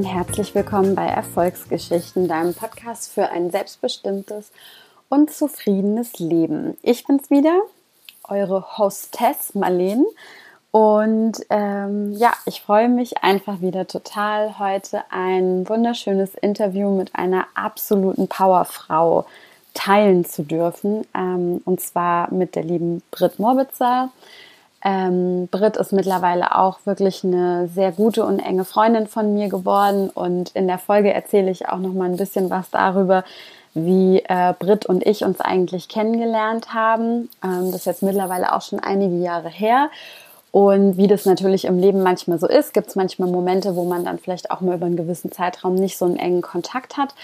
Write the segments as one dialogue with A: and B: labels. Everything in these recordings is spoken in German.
A: Und herzlich willkommen bei Erfolgsgeschichten, deinem Podcast für ein selbstbestimmtes und zufriedenes Leben. Ich bin's wieder, eure Hostess Marlene und ähm, ja, ich freue mich einfach wieder total, heute ein wunderschönes Interview mit einer absoluten Powerfrau teilen zu dürfen. Ähm, und zwar mit der lieben Britt Morbitzer. Ähm, Britt ist mittlerweile auch wirklich eine sehr gute und enge Freundin von mir geworden. Und in der Folge erzähle ich auch noch mal ein bisschen was darüber, wie äh, Britt und ich uns eigentlich kennengelernt haben. Ähm, das ist jetzt mittlerweile auch schon einige Jahre her. Und wie das natürlich im Leben manchmal so ist, gibt es manchmal Momente, wo man dann vielleicht auch mal über einen gewissen Zeitraum nicht so einen engen Kontakt hat.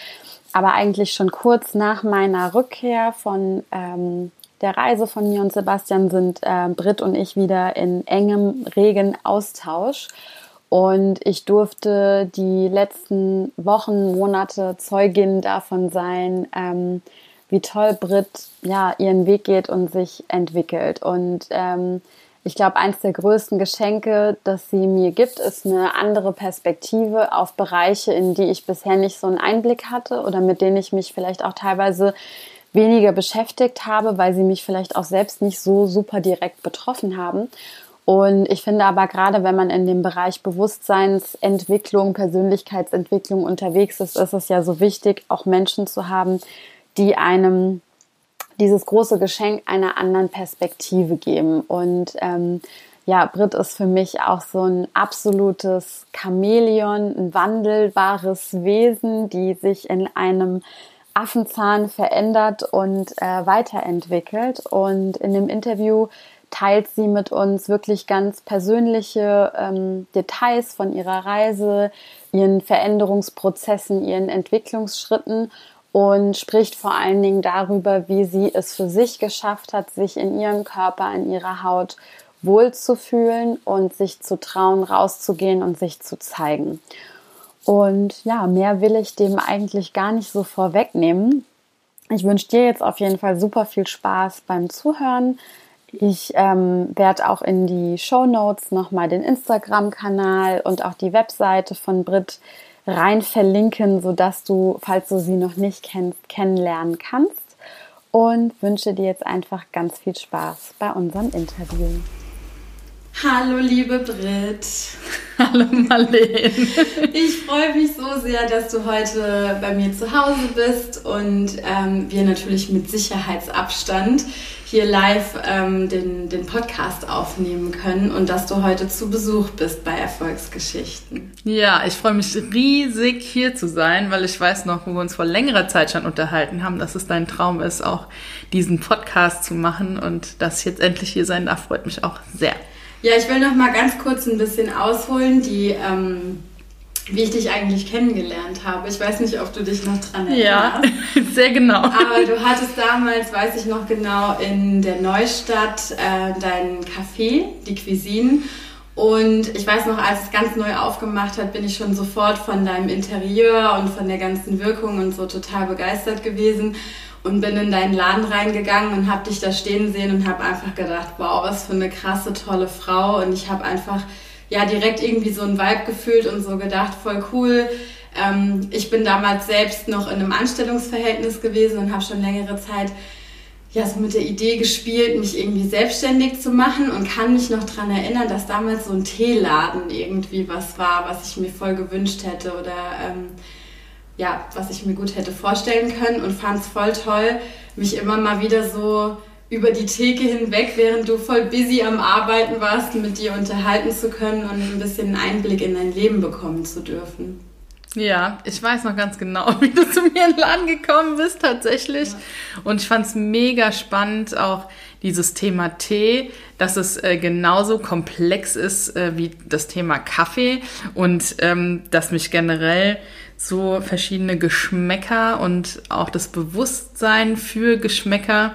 A: Aber eigentlich schon kurz nach meiner Rückkehr von ähm, der Reise von mir und Sebastian sind äh, Britt und ich wieder in engem, regen Austausch. Und ich durfte die letzten Wochen, Monate Zeugin davon sein, ähm, wie toll Britt ja ihren Weg geht und sich entwickelt. Und ähm, ich glaube, eins der größten Geschenke, das sie mir gibt, ist eine andere Perspektive auf Bereiche, in die ich bisher nicht so einen Einblick hatte oder mit denen ich mich vielleicht auch teilweise weniger beschäftigt habe, weil sie mich vielleicht auch selbst nicht so super direkt betroffen haben. Und ich finde aber gerade, wenn man in dem Bereich Bewusstseinsentwicklung, Persönlichkeitsentwicklung unterwegs ist, ist es ja so wichtig, auch Menschen zu haben, die einem dieses große Geschenk einer anderen Perspektive geben. Und ähm, ja, Brit ist für mich auch so ein absolutes Chamäleon, ein wandelbares Wesen, die sich in einem Affenzahn verändert und äh, weiterentwickelt. Und in dem Interview teilt sie mit uns wirklich ganz persönliche ähm, Details von ihrer Reise, ihren Veränderungsprozessen, ihren Entwicklungsschritten und spricht vor allen Dingen darüber, wie sie es für sich geschafft hat, sich in ihrem Körper, in ihrer Haut wohlzufühlen und sich zu trauen, rauszugehen und sich zu zeigen. Und ja, mehr will ich dem eigentlich gar nicht so vorwegnehmen. Ich wünsche dir jetzt auf jeden Fall super viel Spaß beim Zuhören. Ich ähm, werde auch in die Show Notes nochmal den Instagram-Kanal und auch die Webseite von Brit rein verlinken, sodass du, falls du sie noch nicht kennst, kennenlernen kannst. Und wünsche dir jetzt einfach ganz viel Spaß bei unserem Interview.
B: Hallo liebe Brit.
A: Hallo Marlene.
B: Ich freue mich so sehr, dass du heute bei mir zu Hause bist und ähm, wir natürlich mit Sicherheitsabstand hier live ähm, den, den Podcast aufnehmen können und dass du heute zu Besuch bist bei Erfolgsgeschichten.
A: Ja, ich freue mich riesig hier zu sein, weil ich weiß noch, wo wir uns vor längerer Zeit schon unterhalten haben, dass es dein Traum ist, auch diesen Podcast zu machen und dass ich jetzt endlich hier sein darf, freut mich auch sehr.
B: Ja, ich will noch mal ganz kurz ein bisschen ausholen, die, ähm, wie ich dich eigentlich kennengelernt habe. Ich weiß nicht, ob du dich noch dran erinnerst.
A: Ja, sehr genau.
B: Aber du hattest damals, weiß ich noch genau, in der Neustadt äh, dein Café, die Cuisine. Und ich weiß noch, als es ganz neu aufgemacht hat, bin ich schon sofort von deinem Interieur und von der ganzen Wirkung und so total begeistert gewesen und bin in deinen Laden reingegangen und habe dich da stehen sehen und habe einfach gedacht, wow, was für eine krasse, tolle Frau. Und ich habe einfach ja direkt irgendwie so ein Vibe gefühlt und so gedacht, voll cool. Ähm, ich bin damals selbst noch in einem Anstellungsverhältnis gewesen und habe schon längere Zeit ja, so mit der Idee gespielt, mich irgendwie selbstständig zu machen und kann mich noch daran erinnern, dass damals so ein Teeladen irgendwie was war, was ich mir voll gewünscht hätte oder ähm, ja, was ich mir gut hätte vorstellen können und fand es voll toll, mich immer mal wieder so über die Theke hinweg, während du voll busy am Arbeiten warst, mit dir unterhalten zu können und ein bisschen einen Einblick in dein Leben bekommen zu dürfen.
A: Ja, ich weiß noch ganz genau, wie du zu mir in den Laden gekommen bist, tatsächlich. Ja. Und ich fand es mega spannend, auch dieses Thema Tee, dass es äh, genauso komplex ist äh, wie das Thema Kaffee und ähm, dass mich generell so verschiedene Geschmäcker und auch das Bewusstsein für Geschmäcker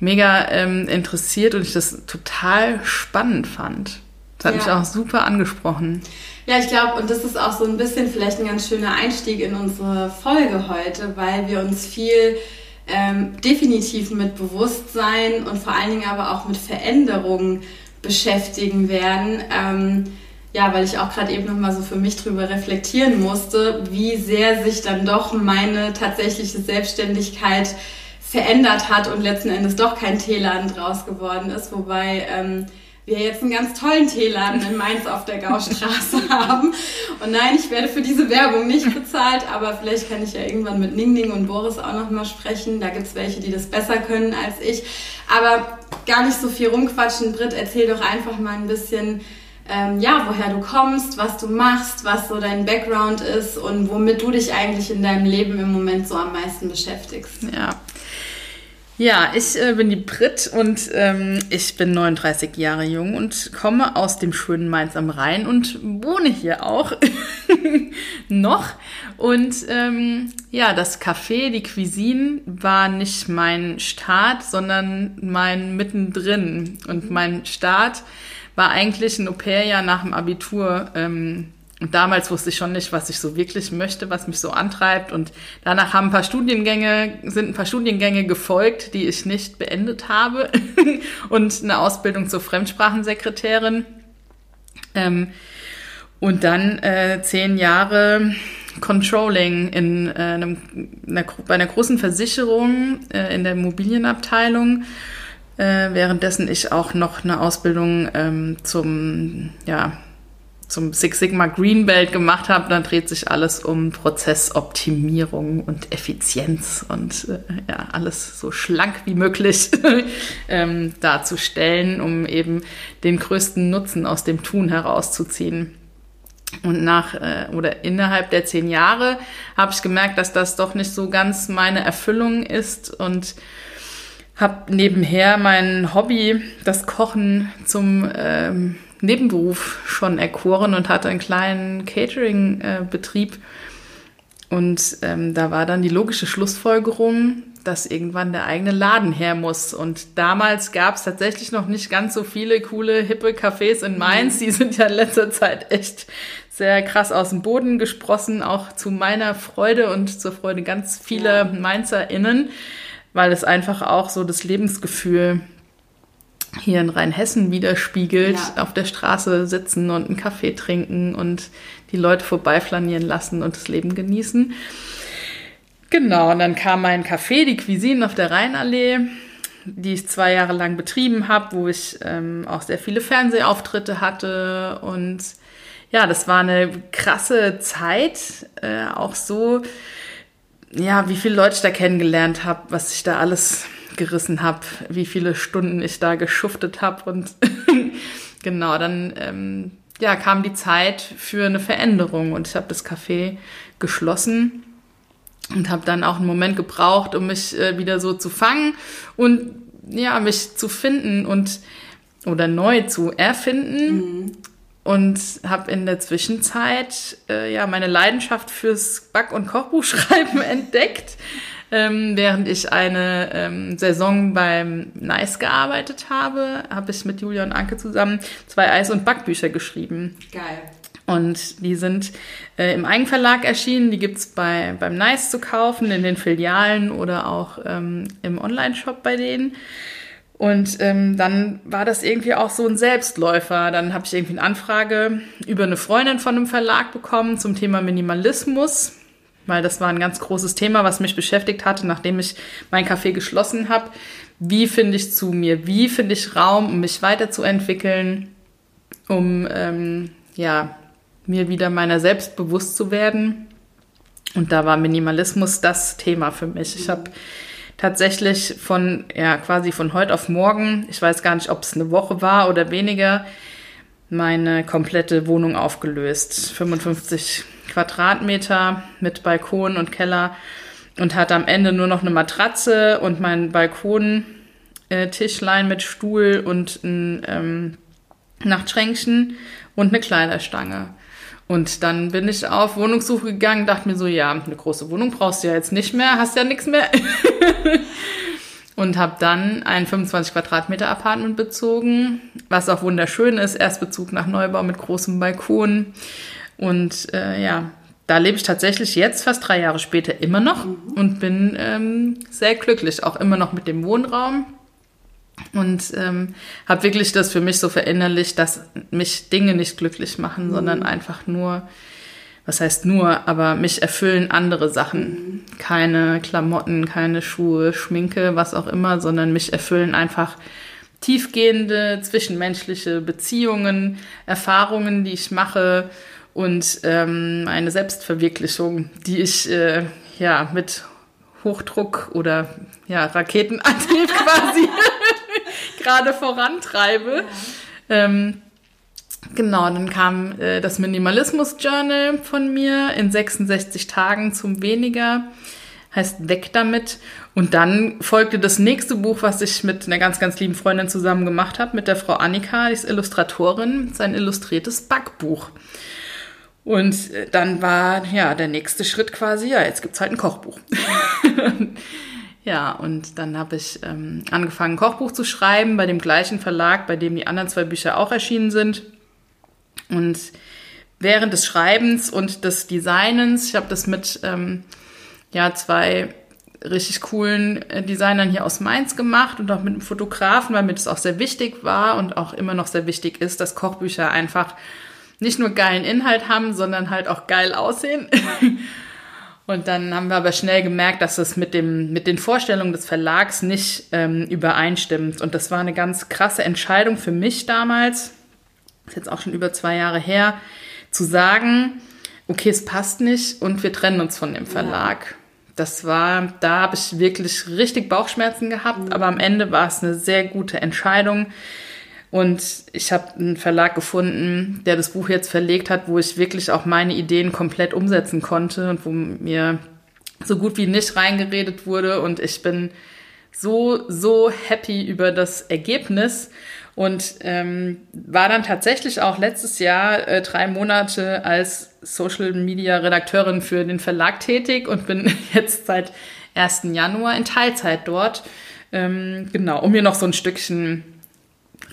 A: mega ähm, interessiert und ich das total spannend fand. Das hat ja. mich auch super angesprochen.
B: Ja, ich glaube, und das ist auch so ein bisschen vielleicht ein ganz schöner Einstieg in unsere Folge heute, weil wir uns viel ähm, definitiv mit Bewusstsein und vor allen Dingen aber auch mit Veränderungen beschäftigen werden. Ähm, ja, weil ich auch gerade eben nochmal so für mich drüber reflektieren musste, wie sehr sich dann doch meine tatsächliche Selbstständigkeit verändert hat und letzten Endes doch kein Teeladen draus geworden ist, wobei ähm, wir jetzt einen ganz tollen Teeladen in Mainz auf der Gaustraße haben. Und nein, ich werde für diese Werbung nicht bezahlt, aber vielleicht kann ich ja irgendwann mit Ning Ning und Boris auch nochmal sprechen. Da gibt es welche, die das besser können als ich. Aber gar nicht so viel rumquatschen. Britt, erzähl doch einfach mal ein bisschen, ähm, ja, woher du kommst, was du machst, was so dein Background ist und womit du dich eigentlich in deinem Leben im Moment so am meisten beschäftigst.
C: Ja, ja, ich äh, bin die Brit und ähm, ich bin 39 Jahre jung und komme aus dem schönen Mainz am Rhein und wohne hier auch noch. Und ähm, ja, das Café, die Cuisine war nicht mein Start, sondern mein Mittendrin. Und mein Start war eigentlich ein Au-pair-Jahr nach dem Abitur. Ähm, und damals wusste ich schon nicht, was ich so wirklich möchte, was mich so antreibt. Und danach haben ein paar Studiengänge, sind ein paar Studiengänge gefolgt, die ich nicht beendet habe. und eine Ausbildung zur Fremdsprachensekretärin. Ähm, und dann äh, zehn Jahre Controlling in, äh, einem, einer, bei einer großen Versicherung äh, in der Immobilienabteilung. Äh, währenddessen ich auch noch eine Ausbildung ähm, zum ja, zum Six Sigma Green Belt gemacht habe, dann dreht sich alles um Prozessoptimierung und Effizienz und äh, ja, alles so schlank wie möglich ähm, darzustellen, um eben den größten Nutzen aus dem Tun herauszuziehen. Und nach äh, oder innerhalb der zehn Jahre habe ich gemerkt, dass das doch nicht so ganz meine Erfüllung ist und habe nebenher mein Hobby, das Kochen, zum ähm, Nebenberuf schon erkoren und hatte einen kleinen Catering-Betrieb. Und ähm, da war dann die logische Schlussfolgerung, dass irgendwann der eigene Laden her muss. Und damals gab es tatsächlich noch nicht ganz so viele coole, hippe Cafés in Mainz. Die sind ja in letzter Zeit echt sehr krass aus dem Boden gesprossen, auch zu meiner Freude und zur Freude ganz vieler. MainzerInnen, weil es einfach auch so das Lebensgefühl hier in Rheinhessen widerspiegelt, ja. auf der Straße sitzen und einen Kaffee trinken und die Leute vorbeiflanieren lassen und das Leben genießen. Genau, und dann kam mein Café, die Cuisine auf der Rheinallee, die ich zwei Jahre lang betrieben habe, wo ich ähm, auch sehr viele Fernsehauftritte hatte. Und ja, das war eine krasse Zeit, äh, auch so, ja, wie viele Leute ich da kennengelernt habe, was ich da alles gerissen habe, wie viele Stunden ich da geschuftet habe. Und genau, dann ähm, ja, kam die Zeit für eine Veränderung und ich habe das Café geschlossen und habe dann auch einen Moment gebraucht, um mich äh, wieder so zu fangen und ja, mich zu finden und oder neu zu erfinden. Mhm. Und habe in der Zwischenzeit äh, ja meine Leidenschaft fürs Back- und Kochbuchschreiben entdeckt ähm, während ich eine ähm, Saison beim Nice gearbeitet habe, habe ich mit Julia und Anke zusammen zwei Eis- und Backbücher geschrieben.
B: Geil.
C: Und die sind äh, im Eigenverlag erschienen. Die gibt's bei, beim Nice zu kaufen, in den Filialen oder auch ähm, im Online-Shop bei denen. Und ähm, dann war das irgendwie auch so ein Selbstläufer. Dann habe ich irgendwie eine Anfrage über eine Freundin von einem Verlag bekommen zum Thema Minimalismus weil das war ein ganz großes Thema, was mich beschäftigt hatte, nachdem ich mein Café geschlossen habe. Wie finde ich zu mir? Wie finde ich Raum, um mich weiterzuentwickeln, um ähm, ja mir wieder meiner selbst bewusst zu werden? Und da war Minimalismus das Thema für mich. Ich habe tatsächlich von ja quasi von heute auf morgen, ich weiß gar nicht, ob es eine Woche war oder weniger, meine komplette Wohnung aufgelöst. 55 Quadratmeter mit Balkon und Keller und hatte am Ende nur noch eine Matratze und mein Balkontischlein mit Stuhl und ein ähm, Nachtschränkchen und eine Kleiderstange. Und dann bin ich auf Wohnungssuche gegangen, dachte mir so, ja, eine große Wohnung brauchst du ja jetzt nicht mehr, hast ja nichts mehr. und habe dann ein 25 Quadratmeter Apartment bezogen, was auch wunderschön ist. Erstbezug nach Neubau mit großem Balkon. Und äh, ja, da lebe ich tatsächlich jetzt, fast drei Jahre später, immer noch mhm. und bin ähm, sehr glücklich, auch immer noch mit dem Wohnraum. Und ähm, habe wirklich das für mich so verinnerlicht, dass mich Dinge nicht glücklich machen, mhm. sondern einfach nur, was heißt nur, aber mich erfüllen andere Sachen. Keine Klamotten, keine Schuhe, Schminke, was auch immer, sondern mich erfüllen einfach tiefgehende zwischenmenschliche Beziehungen, Erfahrungen, die ich mache und ähm, eine Selbstverwirklichung, die ich äh, ja mit Hochdruck oder ja Raketenantrieb quasi gerade vorantreibe. Ja. Ähm, genau, dann kam äh, das Minimalismus Journal von mir in 66 Tagen zum Weniger heißt Weg damit. Und dann folgte das nächste Buch, was ich mit einer ganz, ganz lieben Freundin zusammen gemacht habe, mit der Frau Annika, die ist Illustratorin, sein illustriertes Backbuch. Und äh, dann war ja der nächste Schritt quasi, ja, jetzt gibt's halt ein Kochbuch. ja, und dann habe ich ähm, angefangen, ein Kochbuch zu schreiben bei dem gleichen Verlag, bei dem die anderen zwei Bücher auch erschienen sind. Und während des Schreibens und des Designens, ich habe das mit ähm, ja, zwei richtig coolen äh, Designern hier aus Mainz gemacht und auch mit einem Fotografen, weil mir das auch sehr wichtig war und auch immer noch sehr wichtig ist, dass Kochbücher einfach nicht nur geilen Inhalt haben, sondern halt auch geil aussehen. Und dann haben wir aber schnell gemerkt, dass es mit, dem, mit den Vorstellungen des Verlags nicht ähm, übereinstimmt. Und das war eine ganz krasse Entscheidung für mich damals, ist jetzt auch schon über zwei Jahre her, zu sagen, okay, es passt nicht und wir trennen uns von dem Verlag. Ja. Das war, da habe ich wirklich richtig Bauchschmerzen gehabt, mhm. aber am Ende war es eine sehr gute Entscheidung. Und ich habe einen Verlag gefunden, der das Buch jetzt verlegt hat, wo ich wirklich auch meine Ideen komplett umsetzen konnte und wo mir so gut wie nicht reingeredet wurde. Und ich bin so, so happy über das Ergebnis und ähm, war dann tatsächlich auch letztes Jahr äh, drei Monate als Social Media Redakteurin für den Verlag tätig und bin jetzt seit 1. Januar in Teilzeit dort. Ähm, genau, um mir noch so ein Stückchen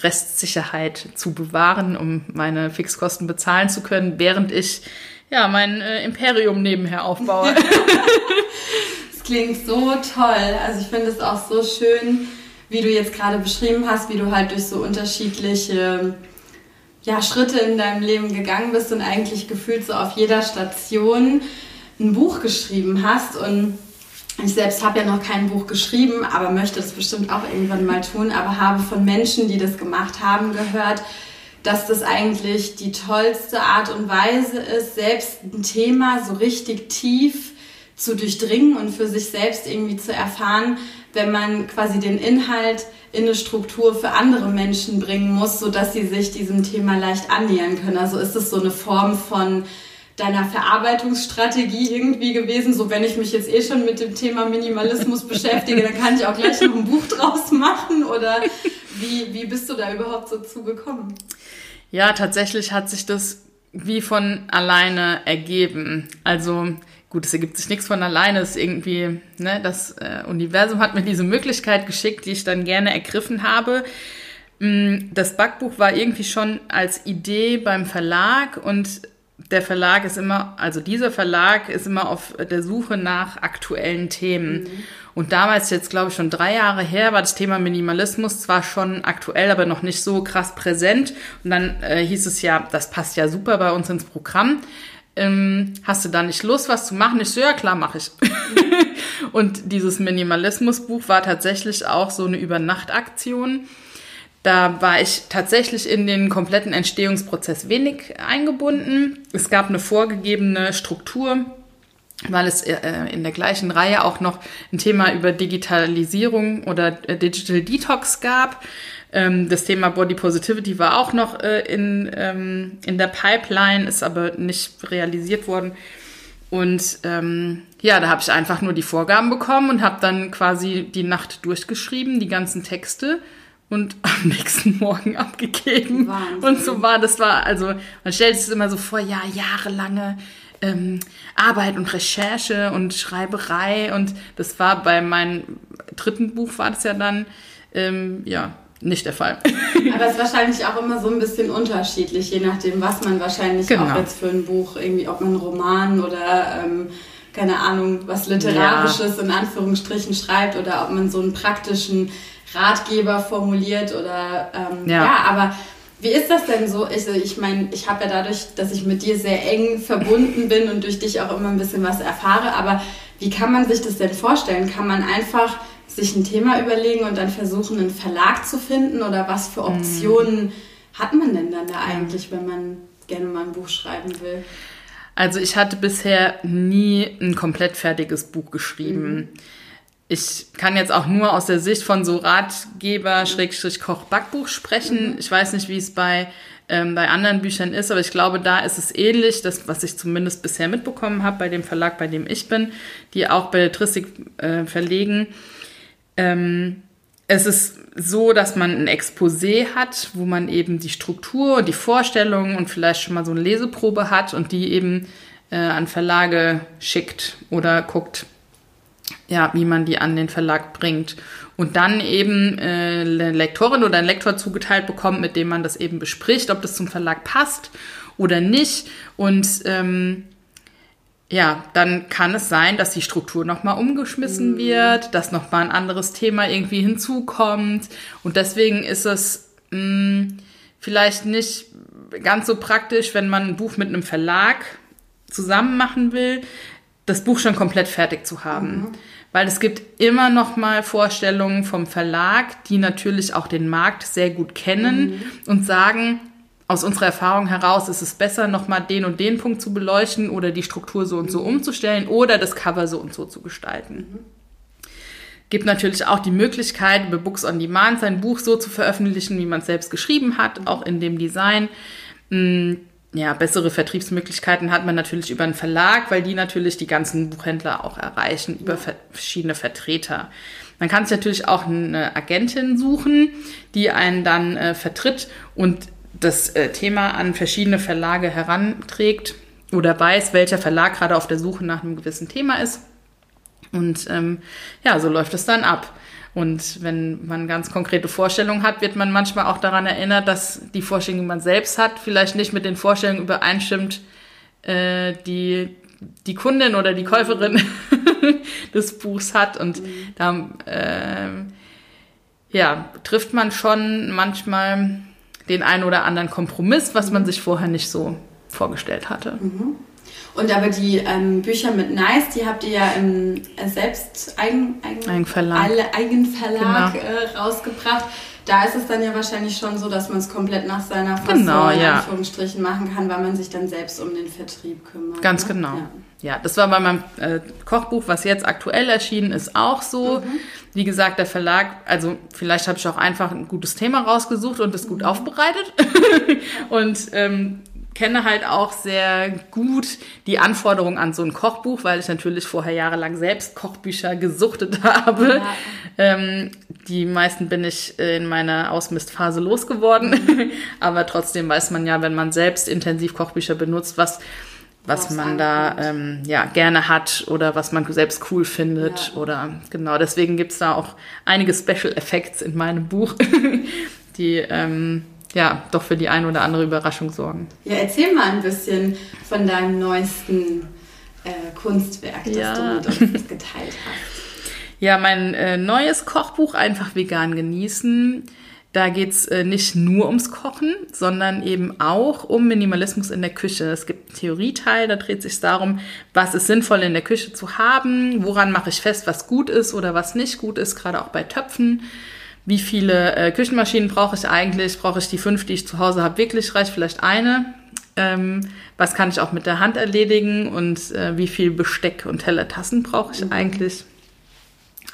C: Restsicherheit zu bewahren, um meine Fixkosten bezahlen zu können, während ich ja mein äh, Imperium nebenher aufbaue.
B: das klingt so toll. Also ich finde es auch so schön, wie du jetzt gerade beschrieben hast, wie du halt durch so unterschiedliche ja, Schritte in deinem Leben gegangen bist und eigentlich gefühlt so auf jeder Station ein Buch geschrieben hast und ich selbst habe ja noch kein Buch geschrieben, aber möchte das bestimmt auch irgendwann mal tun, aber habe von Menschen, die das gemacht haben, gehört, dass das eigentlich die tollste Art und Weise ist, selbst ein Thema so richtig tief zu durchdringen und für sich selbst irgendwie zu erfahren, wenn man quasi den Inhalt in eine Struktur für andere Menschen bringen muss, sodass sie sich diesem Thema leicht annähern können. Also ist es so eine Form von deiner Verarbeitungsstrategie irgendwie gewesen? So, wenn ich mich jetzt eh schon mit dem Thema Minimalismus beschäftige, dann kann ich auch gleich noch ein Buch draus machen? Oder wie, wie bist du da überhaupt so zugekommen?
C: Ja, tatsächlich hat sich das wie von alleine ergeben. Also gut, es ergibt sich nichts von alleine. Es ist irgendwie, ne, das äh, Universum hat mir diese Möglichkeit geschickt, die ich dann gerne ergriffen habe. Mm, das Backbuch war irgendwie schon als Idee beim Verlag und der Verlag ist immer, also dieser Verlag ist immer auf der Suche nach aktuellen Themen. Mhm. Und damals, jetzt glaube ich schon drei Jahre her, war das Thema Minimalismus zwar schon aktuell, aber noch nicht so krass präsent. Und dann äh, hieß es ja, das passt ja super bei uns ins Programm. Ähm, hast du da nicht Lust, was zu machen? Ich so, ja klar, mache ich. und dieses Minimalismusbuch war tatsächlich auch so eine Übernachtaktion. Da war ich tatsächlich in den kompletten Entstehungsprozess wenig eingebunden. Es gab eine vorgegebene Struktur, weil es äh, in der gleichen Reihe auch noch ein Thema über Digitalisierung oder äh, Digital Detox gab. Ähm, das Thema Body Positivity war auch noch äh, in, ähm, in der Pipeline, ist aber nicht realisiert worden. Und ähm, ja, da habe ich einfach nur die Vorgaben bekommen und habe dann quasi die Nacht durchgeschrieben, die ganzen Texte und am nächsten Morgen abgegeben. Wahnsinn. Und so war, das war, also man stellt sich immer so vor, ja, jahrelange ähm, Arbeit und Recherche und Schreiberei und das war bei meinem dritten Buch war das ja dann, ähm, ja, nicht der Fall.
B: Aber es ist wahrscheinlich auch immer so ein bisschen unterschiedlich, je nachdem, was man wahrscheinlich genau. auch jetzt für ein Buch, irgendwie, ob man einen Roman oder ähm, keine Ahnung, was Literarisches ja. in Anführungsstrichen schreibt oder ob man so einen praktischen Ratgeber formuliert oder ähm, ja. ja, aber wie ist das denn so? Ich, ich meine, ich habe ja dadurch, dass ich mit dir sehr eng verbunden bin und durch dich auch immer ein bisschen was erfahre, aber wie kann man sich das denn vorstellen? Kann man einfach sich ein Thema überlegen und dann versuchen, einen Verlag zu finden oder was für mhm. Optionen mhm. hat man denn dann da eigentlich, wenn man gerne mal ein Buch schreiben will?
C: Also ich hatte bisher nie ein komplett fertiges Buch geschrieben. Mhm. Ich kann jetzt auch nur aus der Sicht von so Ratgeber, Schrägstrich Koch, Backbuch sprechen. Mhm. Ich weiß nicht, wie es bei, ähm, bei anderen Büchern ist, aber ich glaube, da ist es ähnlich, das, was ich zumindest bisher mitbekommen habe bei dem Verlag, bei dem ich bin, die auch Belletristik äh, verlegen. Ähm, es ist so, dass man ein Exposé hat, wo man eben die Struktur, die Vorstellungen und vielleicht schon mal so eine Leseprobe hat und die eben äh, an Verlage schickt oder guckt, ja, wie man die an den Verlag bringt. Und dann eben äh, eine Lektorin oder ein Lektor zugeteilt bekommt, mit dem man das eben bespricht, ob das zum Verlag passt oder nicht. Und ähm, ja, dann kann es sein, dass die Struktur nochmal umgeschmissen mhm. wird, dass nochmal ein anderes Thema irgendwie hinzukommt. Und deswegen ist es mh, hm, vielleicht nicht ganz so praktisch, wenn man ein Buch mit einem Verlag zusammen machen will, das Buch schon komplett fertig zu haben. Mhm. Weil es gibt immer noch mal Vorstellungen vom Verlag, die natürlich auch den Markt sehr gut kennen mhm. und sagen, aus unserer Erfahrung heraus ist es besser, nochmal den und den Punkt zu beleuchten oder die Struktur so und so mhm. umzustellen oder das Cover so und so zu gestalten. Mhm. Gibt natürlich auch die Möglichkeit, über Books on Demand sein Buch so zu veröffentlichen, wie man es selbst geschrieben hat, mhm. auch in dem Design. Ja, bessere Vertriebsmöglichkeiten hat man natürlich über einen Verlag, weil die natürlich die ganzen Buchhändler auch erreichen, über verschiedene Vertreter. Man kann sich natürlich auch eine Agentin suchen, die einen dann äh, vertritt und das äh, Thema an verschiedene Verlage heranträgt oder weiß, welcher Verlag gerade auf der Suche nach einem gewissen Thema ist. Und ähm, ja, so läuft es dann ab. Und wenn man ganz konkrete Vorstellungen hat, wird man manchmal auch daran erinnert, dass die Vorstellungen, die man selbst hat, vielleicht nicht mit den Vorstellungen übereinstimmt, äh, die die Kundin oder die Käuferin des Buchs hat. Und da äh, ja, trifft man schon manchmal den einen oder anderen Kompromiss, was man sich vorher nicht so vorgestellt hatte.
B: Mhm. Und aber die ähm, Bücher mit Nice, die habt ihr ja im äh, selbst Eigen, Eigen,
C: Eigenverlag,
B: Eigenverlag genau. äh, rausgebracht. Da ist es dann ja wahrscheinlich schon so, dass man es komplett nach seiner Fassung
C: genau,
B: in
C: ja.
B: Anführungsstrichen machen kann, weil man sich dann selbst um den Vertrieb kümmert.
C: Ganz ne? genau. Ja. ja. das war bei meinem äh, Kochbuch, was jetzt aktuell erschienen ist, auch so. Mhm. Wie gesagt, der Verlag, also vielleicht habe ich auch einfach ein gutes Thema rausgesucht und es gut mhm. aufbereitet. und ähm, kenne halt auch sehr gut die Anforderungen an so ein Kochbuch, weil ich natürlich vorher jahrelang selbst Kochbücher gesuchtet habe. Ja. Ähm, die meisten bin ich in meiner Ausmistphase losgeworden. Aber trotzdem weiß man ja, wenn man selbst intensiv Kochbücher benutzt, was was man da ähm, ja gerne hat oder was man selbst cool findet ja. oder genau deswegen gibt's da auch einige Special Effects in meinem Buch, die ähm, ja, doch für die ein oder andere Überraschung sorgen.
B: Ja, erzähl mal ein bisschen von deinem neuesten äh, Kunstwerk, das ja. du mit uns geteilt hast.
C: Ja, mein äh, neues Kochbuch, einfach vegan genießen. Da geht's äh, nicht nur ums Kochen, sondern eben auch um Minimalismus in der Küche. Es gibt einen Theorieteil, da dreht sich darum, was ist sinnvoll in der Küche zu haben, woran mache ich fest, was gut ist oder was nicht gut ist, gerade auch bei Töpfen wie viele äh, Küchenmaschinen brauche ich eigentlich? Brauche ich die fünf, die ich zu Hause habe, wirklich? Reicht vielleicht eine? Ähm, was kann ich auch mit der Hand erledigen? Und äh, wie viel Besteck und Teller, Tassen brauche ich mhm. eigentlich?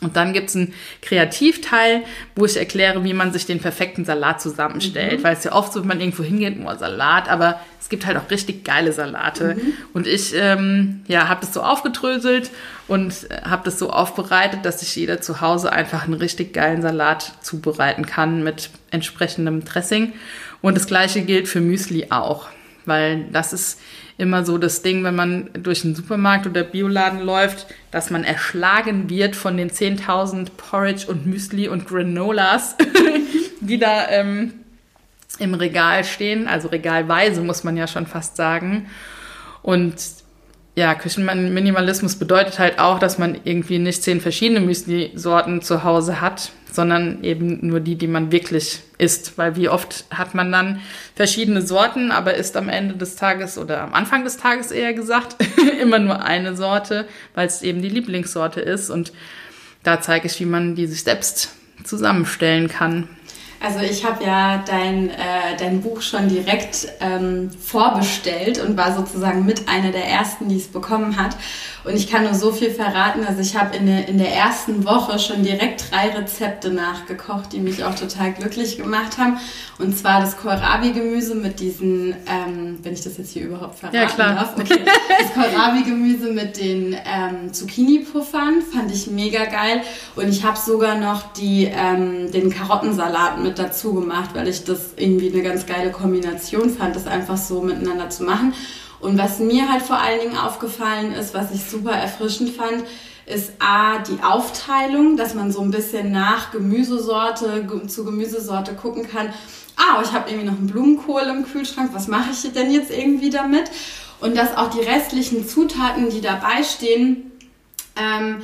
C: Und dann gibt's einen Kreativteil, wo ich erkläre, wie man sich den perfekten Salat zusammenstellt. Mhm. Weil es ja oft so, wenn man irgendwo hingeht, nur Salat, aber es gibt halt auch richtig geile Salate. Mhm. Und ich ähm, ja, habe das so aufgedröselt und äh, habe das so aufbereitet, dass sich jeder zu Hause einfach einen richtig geilen Salat zubereiten kann mit entsprechendem Dressing. Und das gleiche gilt für Müsli auch. Weil das ist immer so das Ding, wenn man durch den Supermarkt oder Bioladen läuft, dass man erschlagen wird von den 10.000 Porridge und Müsli und Granolas, die da ähm, im Regal stehen, also regalweise muss man ja schon fast sagen. Und ja, Küchenminimalismus bedeutet halt auch, dass man irgendwie nicht zehn verschiedene Müsli-Sorten zu Hause hat, sondern eben nur die, die man wirklich isst. Weil wie oft hat man dann verschiedene Sorten, aber isst am Ende des Tages oder am Anfang des Tages eher gesagt immer nur eine Sorte, weil es eben die Lieblingssorte ist. Und da zeige ich, wie man die sich selbst zusammenstellen kann.
B: Also ich habe ja dein, äh, dein Buch schon direkt ähm, vorbestellt und war sozusagen mit einer der ersten, die es bekommen hat. Und ich kann nur so viel verraten. Also ich habe in der, in der ersten Woche schon direkt drei Rezepte nachgekocht, die mich auch total glücklich gemacht haben. Und zwar das Kohlrabi-Gemüse mit diesen, ähm, wenn ich das jetzt hier überhaupt verraten ja, klar. darf. Okay. Das Kohlrabi-Gemüse mit den ähm, Zucchini-Puffern fand ich mega geil. Und ich habe sogar noch die, ähm, den Karottensalat mit dazu gemacht, weil ich das irgendwie eine ganz geile Kombination fand, das einfach so miteinander zu machen. Und was mir halt vor allen Dingen aufgefallen ist, was ich super erfrischend fand, ist A, die Aufteilung, dass man so ein bisschen nach Gemüsesorte zu Gemüsesorte gucken kann. Ah, ich habe irgendwie noch einen Blumenkohl im Kühlschrank, was mache ich denn jetzt irgendwie damit? Und dass auch die restlichen Zutaten, die dabei stehen, ähm,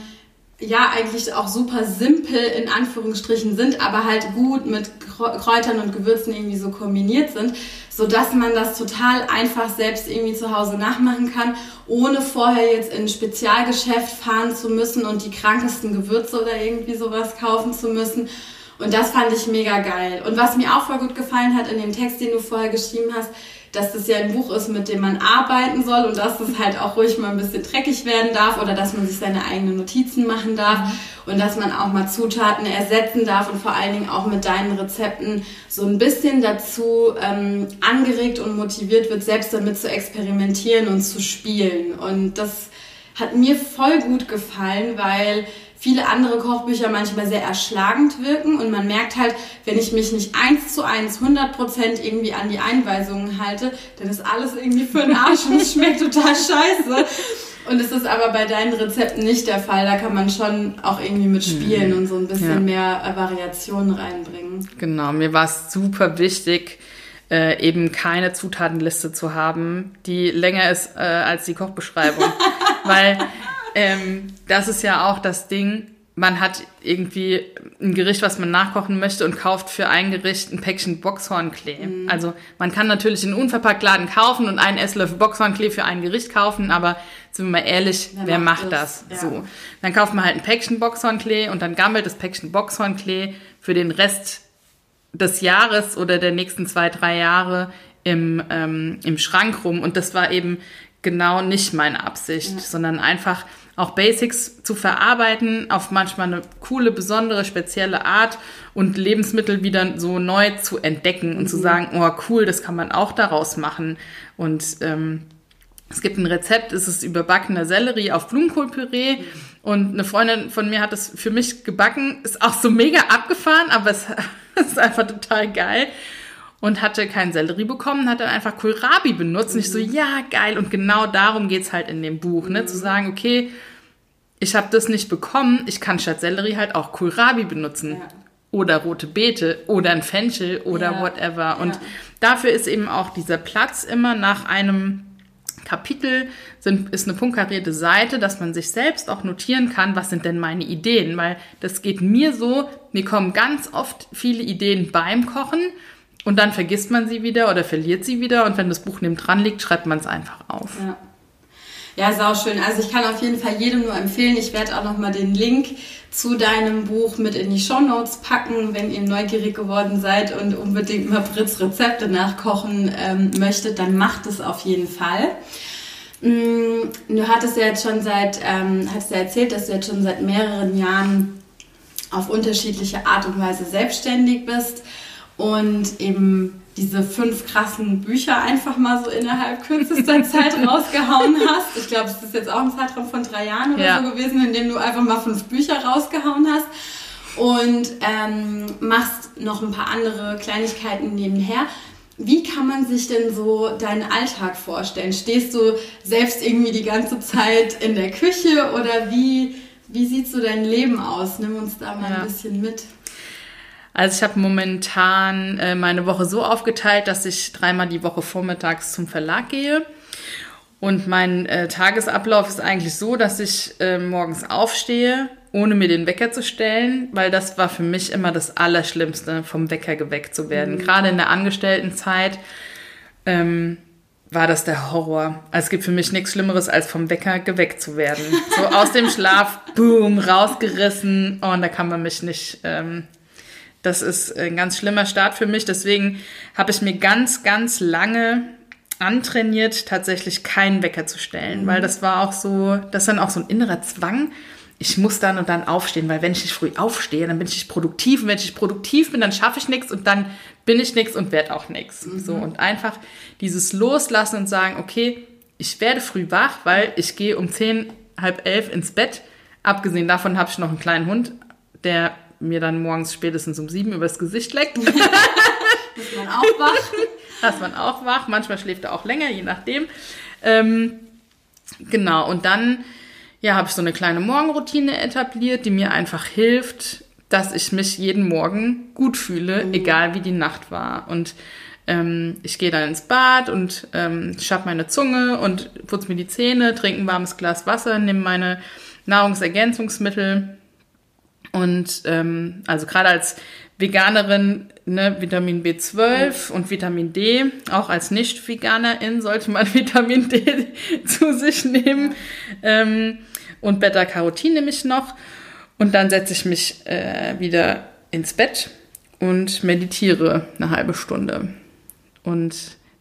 B: ja eigentlich auch super simpel in Anführungsstrichen sind, aber halt gut mit Kräutern und Gewürzen irgendwie so kombiniert sind, so dass man das total einfach selbst irgendwie zu Hause nachmachen kann, ohne vorher jetzt in ein Spezialgeschäft fahren zu müssen und die krankesten Gewürze oder irgendwie sowas kaufen zu müssen. Und das fand ich mega geil. Und was mir auch voll gut gefallen hat in dem Text, den du vorher geschrieben hast, dass das ja ein Buch ist, mit dem man arbeiten soll und dass es halt auch ruhig mal ein bisschen dreckig werden darf oder dass man sich seine eigenen Notizen machen darf und dass man auch mal Zutaten ersetzen darf und vor allen Dingen auch mit deinen Rezepten so ein bisschen dazu ähm, angeregt und motiviert wird, selbst damit zu experimentieren und zu spielen. Und das hat mir voll gut gefallen, weil viele andere Kochbücher manchmal sehr erschlagend wirken und man merkt halt, wenn ich mich nicht eins zu eins 100 Prozent irgendwie an die Einweisungen halte, dann ist alles irgendwie für den Arsch und es schmeckt total scheiße. Und es ist aber bei deinen Rezepten nicht der Fall. Da kann man schon auch irgendwie mitspielen mhm. und so ein bisschen ja. mehr Variationen reinbringen.
C: Genau, mir war es super wichtig, äh, eben keine Zutatenliste zu haben, die länger ist äh, als die Kochbeschreibung. Weil ähm, das ist ja auch das Ding. Man hat irgendwie ein Gericht, was man nachkochen möchte und kauft für ein Gericht ein Päckchen Boxhornklee. Mhm. Also man kann natürlich einen Unverpacktladen kaufen und einen Esslöffel Boxhornklee für ein Gericht kaufen, aber sind wir mal ehrlich, wer, wer macht, macht das? das? Ja. So. Dann kauft man halt ein Päckchen Boxhornklee und dann gammelt das Päckchen Boxhornklee für den Rest des Jahres oder der nächsten zwei, drei Jahre im, ähm, im Schrank rum. Und das war eben genau nicht meine Absicht, ja. sondern einfach auch Basics zu verarbeiten auf manchmal eine coole, besondere, spezielle Art und Lebensmittel wieder so neu zu entdecken und mhm. zu sagen, oh cool, das kann man auch daraus machen. Und ähm, es gibt ein Rezept, es ist überbackener Sellerie auf Blumenkohlpüree. Und eine Freundin von mir hat es für mich gebacken, ist auch so mega abgefahren, aber es ist einfach total geil und hatte keinen Sellerie bekommen, hat dann einfach Kohlrabi benutzt. Mhm. Und ich so, mhm. ja, geil. Und genau darum geht es halt in dem Buch, ne? Zu mhm. sagen, okay, ich habe das nicht bekommen, ich kann statt Sellerie halt auch Kohlrabi benutzen. Ja. Oder rote Beete oder ein Fenchel oder ja. whatever. Und ja. dafür ist eben auch dieser Platz immer nach einem Kapitel sind, ist eine punktkarierte Seite, dass man sich selbst auch notieren kann, was sind denn meine Ideen, weil das geht mir so, mir kommen ganz oft viele Ideen beim Kochen und dann vergisst man sie wieder oder verliert sie wieder. Und wenn das Buch neben dran liegt, schreibt man es einfach auf.
B: Ja. Ja, sau schön. Also ich kann auf jeden Fall jedem nur empfehlen. Ich werde auch nochmal den Link zu deinem Buch mit in die Show Notes packen, wenn ihr neugierig geworden seid und unbedingt mal Fritz Rezepte nachkochen ähm, möchtet, dann macht es auf jeden Fall. Mm, du hattest ja jetzt schon seit, ähm, hattest ja erzählt, dass du jetzt schon seit mehreren Jahren auf unterschiedliche Art und Weise selbstständig bist und eben diese fünf krassen Bücher einfach mal so innerhalb kürzester Zeit rausgehauen hast. Ich glaube, es ist jetzt auch ein Zeitraum von drei Jahren oder ja. so gewesen, in dem du einfach mal fünf Bücher rausgehauen hast und ähm, machst noch ein paar andere Kleinigkeiten nebenher. Wie kann man sich denn so deinen Alltag vorstellen? Stehst du selbst irgendwie die ganze Zeit in der Küche oder wie, wie sieht so dein Leben aus? Nimm uns da mal ja. ein bisschen mit.
C: Also ich habe momentan äh, meine Woche so aufgeteilt, dass ich dreimal die Woche vormittags zum Verlag gehe Und mein äh, Tagesablauf ist eigentlich so, dass ich äh, morgens aufstehe, ohne mir den Wecker zu stellen, weil das war für mich immer das Allerschlimmste, vom Wecker geweckt zu werden. Mhm. Gerade in der Angestelltenzeit ähm, war das der Horror. Also es gibt für mich nichts Schlimmeres, als vom Wecker geweckt zu werden. So aus dem Schlaf, boom, rausgerissen. Oh, und da kann man mich nicht. Ähm, das ist ein ganz schlimmer Start für mich. Deswegen habe ich mir ganz, ganz lange antrainiert, tatsächlich keinen Wecker zu stellen, mhm. weil das war auch so, das ist dann auch so ein innerer Zwang. Ich muss dann und dann aufstehen, weil wenn ich nicht früh aufstehe, dann bin ich nicht produktiv. Und wenn ich nicht produktiv bin, dann schaffe ich nichts und dann bin ich nichts und werde auch nichts. Mhm. So und einfach dieses Loslassen und sagen, okay, ich werde früh wach, weil ich gehe um zehn, halb elf ins Bett. Abgesehen davon habe ich noch einen kleinen Hund, der mir dann morgens spätestens um sieben übers Gesicht leckt. Ist man auch wach? Da ist man auch wach. Manchmal schläft er auch länger, je nachdem. Ähm, genau, und dann ja, habe ich so eine kleine Morgenroutine etabliert, die mir einfach hilft, dass ich mich jeden Morgen gut fühle, mhm. egal wie die Nacht war. Und ähm, ich gehe dann ins Bad und ähm, schapp meine Zunge und putze mir die Zähne, trinke ein warmes Glas Wasser, nehme meine Nahrungsergänzungsmittel. Und ähm, also gerade als Veganerin ne, Vitamin B12 und Vitamin D. Auch als Nicht-Veganerin sollte man Vitamin D zu sich nehmen. Ähm, und Beta-Carotin nehme ich noch. Und dann setze ich mich äh, wieder ins Bett und meditiere eine halbe Stunde. Und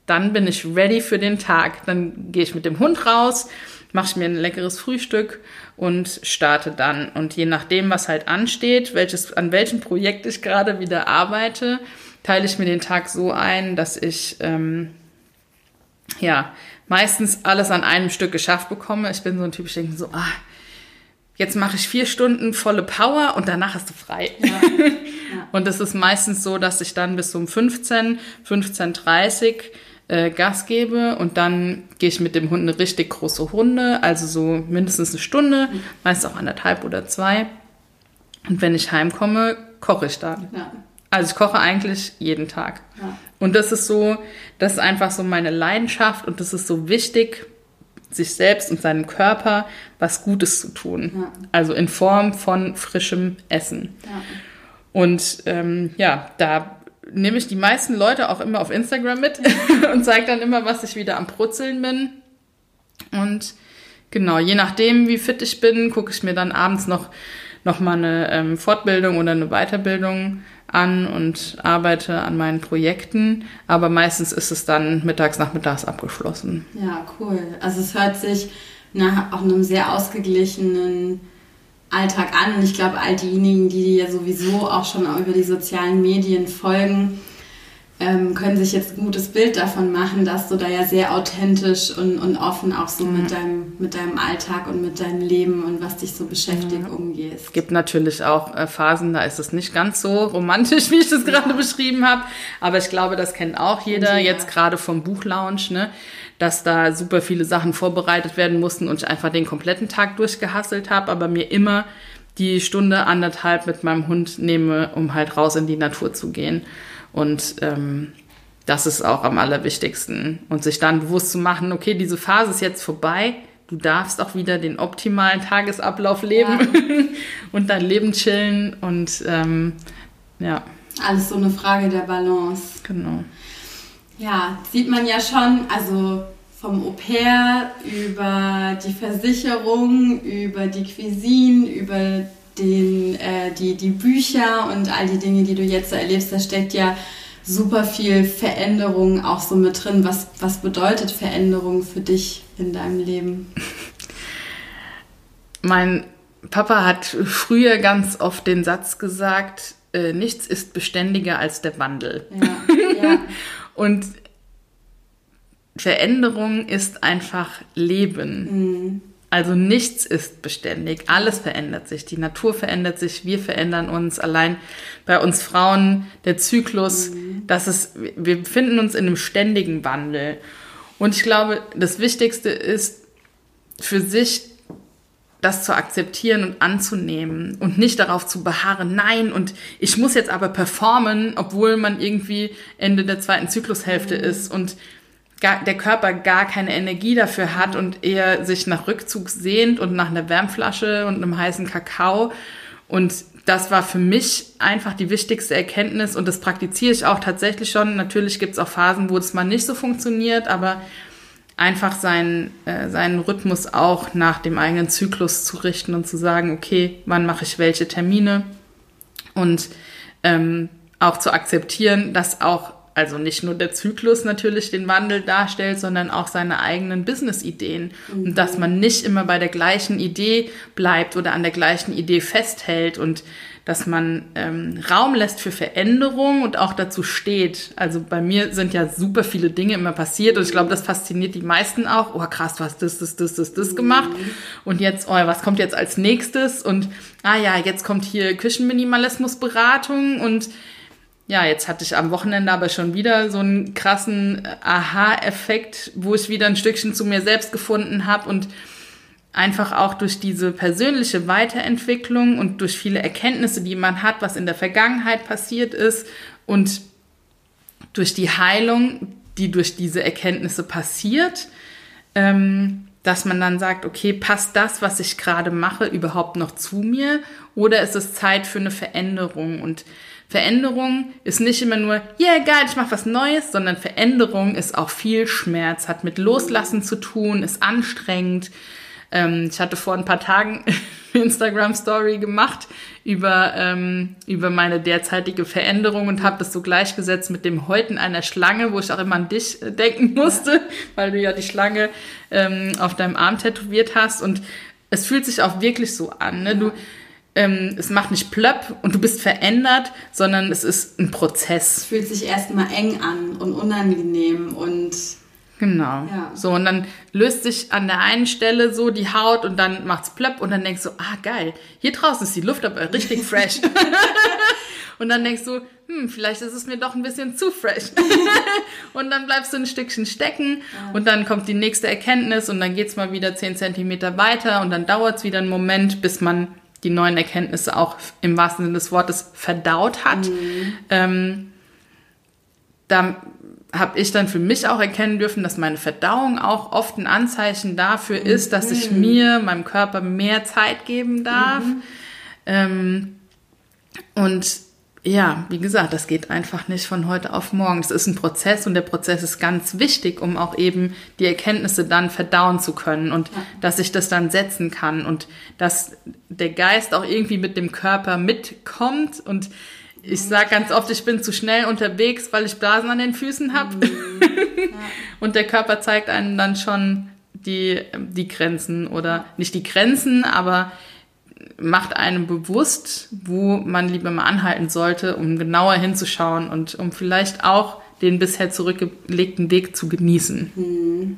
C: dann bin ich ready für den Tag. Dann gehe ich mit dem Hund raus, mache mir ein leckeres Frühstück und starte dann. Und je nachdem, was halt ansteht, welches, an welchem Projekt ich gerade wieder arbeite, teile ich mir den Tag so ein, dass ich ähm, ja meistens alles an einem Stück geschafft bekomme. Ich bin so ein Typ, ich denke so, ah, jetzt mache ich vier Stunden volle Power und danach hast du frei. Ja. Ja. und es ist meistens so, dass ich dann bis um 15, 15.30 äh, Gas gebe und dann gehe ich mit dem Hund eine richtig große Runde, also so mindestens eine Stunde, meist auch anderthalb oder zwei. Und wenn ich heimkomme, koche ich dann. Ja. Also ich koche eigentlich jeden Tag. Ja. Und das ist so, das ist einfach so meine Leidenschaft und das ist so wichtig, sich selbst und seinem Körper was Gutes zu tun. Ja. Also in Form von frischem Essen. Und ähm, ja, da nehme ich die meisten Leute auch immer auf Instagram mit und zeige dann immer, was ich wieder am Brutzeln bin. Und genau, je nachdem, wie fit ich bin, gucke ich mir dann abends noch, noch mal eine ähm, Fortbildung oder eine Weiterbildung an und arbeite an meinen Projekten. Aber meistens ist es dann mittags, nachmittags abgeschlossen.
B: Ja, cool. Also es hört sich nach auch einem sehr ausgeglichenen Alltag an. Und ich glaube, all diejenigen, die dir ja sowieso auch schon über die sozialen Medien folgen, ähm, können sich jetzt ein gutes Bild davon machen, dass du da ja sehr authentisch und, und offen auch so mhm. mit, deinem, mit deinem Alltag und mit deinem Leben und was dich so beschäftigt mhm. umgehst.
C: Es gibt natürlich auch äh, Phasen, da ist es nicht ganz so romantisch, wie ich das gerade ja. beschrieben habe. Aber ich glaube, das kennt auch jeder, ja. jetzt gerade vom Buchlounge, ne? Dass da super viele Sachen vorbereitet werden mussten und ich einfach den kompletten Tag durchgehasselt habe, aber mir immer die Stunde anderthalb mit meinem Hund nehme, um halt raus in die Natur zu gehen. Und ähm, das ist auch am allerwichtigsten. Und sich dann bewusst zu machen, okay, diese Phase ist jetzt vorbei. Du darfst auch wieder den optimalen Tagesablauf leben ja. und dein Leben chillen und ähm, ja.
B: Alles so eine Frage der Balance.
C: Genau.
B: Ja, sieht man ja schon, also vom Au pair über die Versicherung, über die Cuisine, über den, äh, die, die Bücher und all die Dinge, die du jetzt so erlebst, da steckt ja super viel Veränderung auch so mit drin. Was, was bedeutet Veränderung für dich in deinem Leben?
C: Mein Papa hat früher ganz oft den Satz gesagt, äh, nichts ist beständiger als der Wandel. Ja, ja. und Veränderung ist einfach Leben. Mhm. Also nichts ist beständig, alles verändert sich. Die Natur verändert sich, wir verändern uns. Allein bei uns Frauen der Zyklus, mhm. das ist, wir befinden uns in einem ständigen Wandel. Und ich glaube, das Wichtigste ist für sich das zu akzeptieren und anzunehmen und nicht darauf zu beharren, nein, und ich muss jetzt aber performen, obwohl man irgendwie Ende der zweiten Zyklushälfte mhm. ist und gar, der Körper gar keine Energie dafür hat und eher sich nach Rückzug sehnt und nach einer Wärmflasche und einem heißen Kakao. Und das war für mich einfach die wichtigste Erkenntnis und das praktiziere ich auch tatsächlich schon. Natürlich gibt es auch Phasen, wo es mal nicht so funktioniert, aber einfach seinen, äh, seinen Rhythmus auch nach dem eigenen Zyklus zu richten und zu sagen, okay, wann mache ich welche Termine und ähm, auch zu akzeptieren, dass auch also nicht nur der Zyklus natürlich den Wandel darstellt, sondern auch seine eigenen Business-Ideen. Mhm. Und dass man nicht immer bei der gleichen Idee bleibt oder an der gleichen Idee festhält und dass man ähm, Raum lässt für Veränderung und auch dazu steht. Also bei mir sind ja super viele Dinge immer passiert und ich glaube, das fasziniert die meisten auch. Oh krass, was das, das, das, das, das gemacht und jetzt, oh, was kommt jetzt als nächstes und ah ja, jetzt kommt hier Küchenminimalismusberatung und ja, jetzt hatte ich am Wochenende aber schon wieder so einen krassen Aha-Effekt, wo ich wieder ein Stückchen zu mir selbst gefunden habe und einfach auch durch diese persönliche Weiterentwicklung und durch viele Erkenntnisse, die man hat, was in der Vergangenheit passiert ist und durch die Heilung, die durch diese Erkenntnisse passiert, ähm, dass man dann sagt, okay, passt das, was ich gerade mache, überhaupt noch zu mir? Oder ist es Zeit für eine Veränderung? Und Veränderung ist nicht immer nur, yeah, geil, ich mache was Neues, sondern Veränderung ist auch viel Schmerz, hat mit Loslassen zu tun, ist anstrengend. Ähm, ich hatte vor ein paar Tagen eine Instagram-Story gemacht über, ähm, über meine derzeitige Veränderung und habe das so gleichgesetzt mit dem Häuten einer Schlange, wo ich auch immer an dich äh, denken musste, weil du ja die Schlange ähm, auf deinem Arm tätowiert hast. Und es fühlt sich auch wirklich so an. Ne? Du, ähm, es macht nicht plöpp und du bist verändert, sondern es ist ein Prozess.
B: Es fühlt sich erstmal eng an und unangenehm und
C: Genau. Ja. So, und dann löst sich an der einen Stelle so die Haut und dann macht's plöpp und dann denkst du, ah, geil, hier draußen ist die Luft aber richtig fresh. und dann denkst du, hm, vielleicht ist es mir doch ein bisschen zu fresh. und dann bleibst du ein Stückchen stecken ja. und dann kommt die nächste Erkenntnis und dann geht's mal wieder zehn Zentimeter weiter und dann dauert's wieder einen Moment, bis man die neuen Erkenntnisse auch im wahrsten Sinne des Wortes verdaut hat. Mhm. Ähm, da habe ich dann für mich auch erkennen dürfen, dass meine Verdauung auch oft ein Anzeichen dafür mhm. ist, dass ich mir, meinem Körper mehr Zeit geben darf. Mhm. Ähm, und ja, wie gesagt, das geht einfach nicht von heute auf morgen. Es ist ein Prozess und der Prozess ist ganz wichtig, um auch eben die Erkenntnisse dann verdauen zu können und ja. dass ich das dann setzen kann und dass der Geist auch irgendwie mit dem Körper mitkommt und ich sage ganz oft, ich bin zu schnell unterwegs, weil ich Blasen an den Füßen habe. Mhm. Ja. und der Körper zeigt einem dann schon die, die Grenzen oder nicht die Grenzen, aber macht einem bewusst, wo man lieber mal anhalten sollte, um genauer hinzuschauen und um vielleicht auch den bisher zurückgelegten Weg zu genießen. Hm.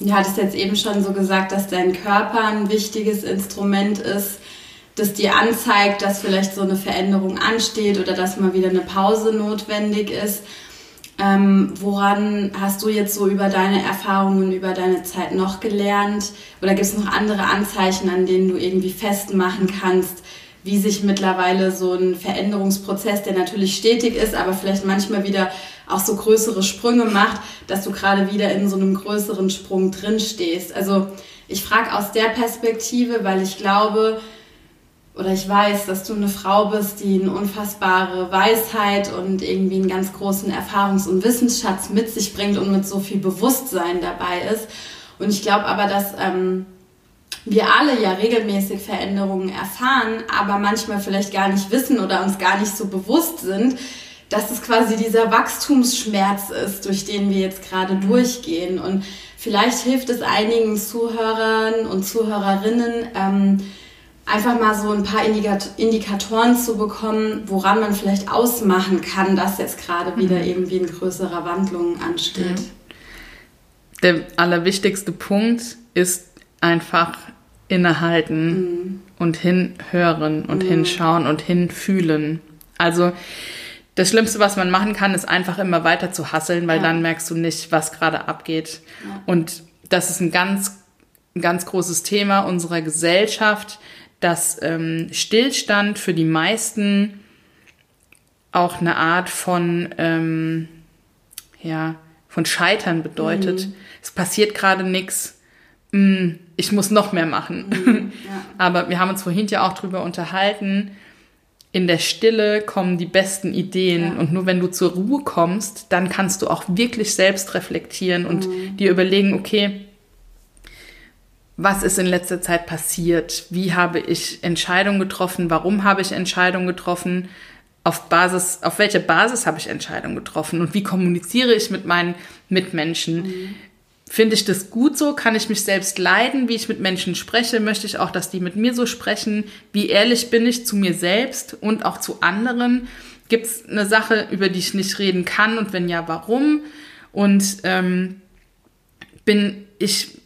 B: Du hattest jetzt eben schon so gesagt, dass dein Körper ein wichtiges Instrument ist, das dir anzeigt, dass vielleicht so eine Veränderung ansteht oder dass mal wieder eine Pause notwendig ist. Ähm, woran hast du jetzt so über deine Erfahrungen, über deine Zeit noch gelernt? Oder gibt es noch andere Anzeichen, an denen du irgendwie festmachen kannst, wie sich mittlerweile so ein Veränderungsprozess, der natürlich stetig ist, aber vielleicht manchmal wieder auch so größere Sprünge macht, dass du gerade wieder in so einem größeren Sprung drin stehst? Also ich frage aus der Perspektive, weil ich glaube, oder ich weiß, dass du eine Frau bist, die eine unfassbare Weisheit und irgendwie einen ganz großen Erfahrungs- und Wissensschatz mit sich bringt und mit so viel Bewusstsein dabei ist. Und ich glaube aber, dass ähm, wir alle ja regelmäßig Veränderungen erfahren, aber manchmal vielleicht gar nicht wissen oder uns gar nicht so bewusst sind, dass es quasi dieser Wachstumsschmerz ist, durch den wir jetzt gerade mhm. durchgehen. Und vielleicht hilft es einigen Zuhörern und Zuhörerinnen, ähm, einfach mal so ein paar Indikatoren zu bekommen, woran man vielleicht ausmachen kann, dass jetzt gerade wieder mhm. irgendwie ein größerer Wandlung ansteht. Mhm.
C: Der allerwichtigste Punkt ist einfach innehalten mhm. und hinhören und mhm. hinschauen und hinfühlen. Also das Schlimmste, was man machen kann, ist einfach immer weiter zu hasseln, weil ja. dann merkst du nicht, was gerade abgeht. Ja. Und das ist ein ganz, ganz großes Thema unserer Gesellschaft, dass ähm, Stillstand für die meisten auch eine Art von, ähm, ja, von Scheitern bedeutet. Mhm. Es passiert gerade nichts. Mm, ich muss noch mehr machen. Mhm, ja. Aber wir haben uns vorhin ja auch drüber unterhalten. In der Stille kommen die besten Ideen. Ja. Und nur wenn du zur Ruhe kommst, dann kannst du auch wirklich selbst reflektieren und mhm. dir überlegen, okay, was ist in letzter Zeit passiert? Wie habe ich Entscheidungen getroffen? Warum habe ich Entscheidungen getroffen? Auf Basis, auf welche Basis habe ich Entscheidungen getroffen? Und wie kommuniziere ich mit meinen Mitmenschen? Mhm. Finde ich das gut so? Kann ich mich selbst leiden, wie ich mit Menschen spreche? Möchte ich auch, dass die mit mir so sprechen? Wie ehrlich bin ich zu mir selbst und auch zu anderen? Gibt es eine Sache, über die ich nicht reden kann? Und wenn ja, warum? Und ähm, bin ich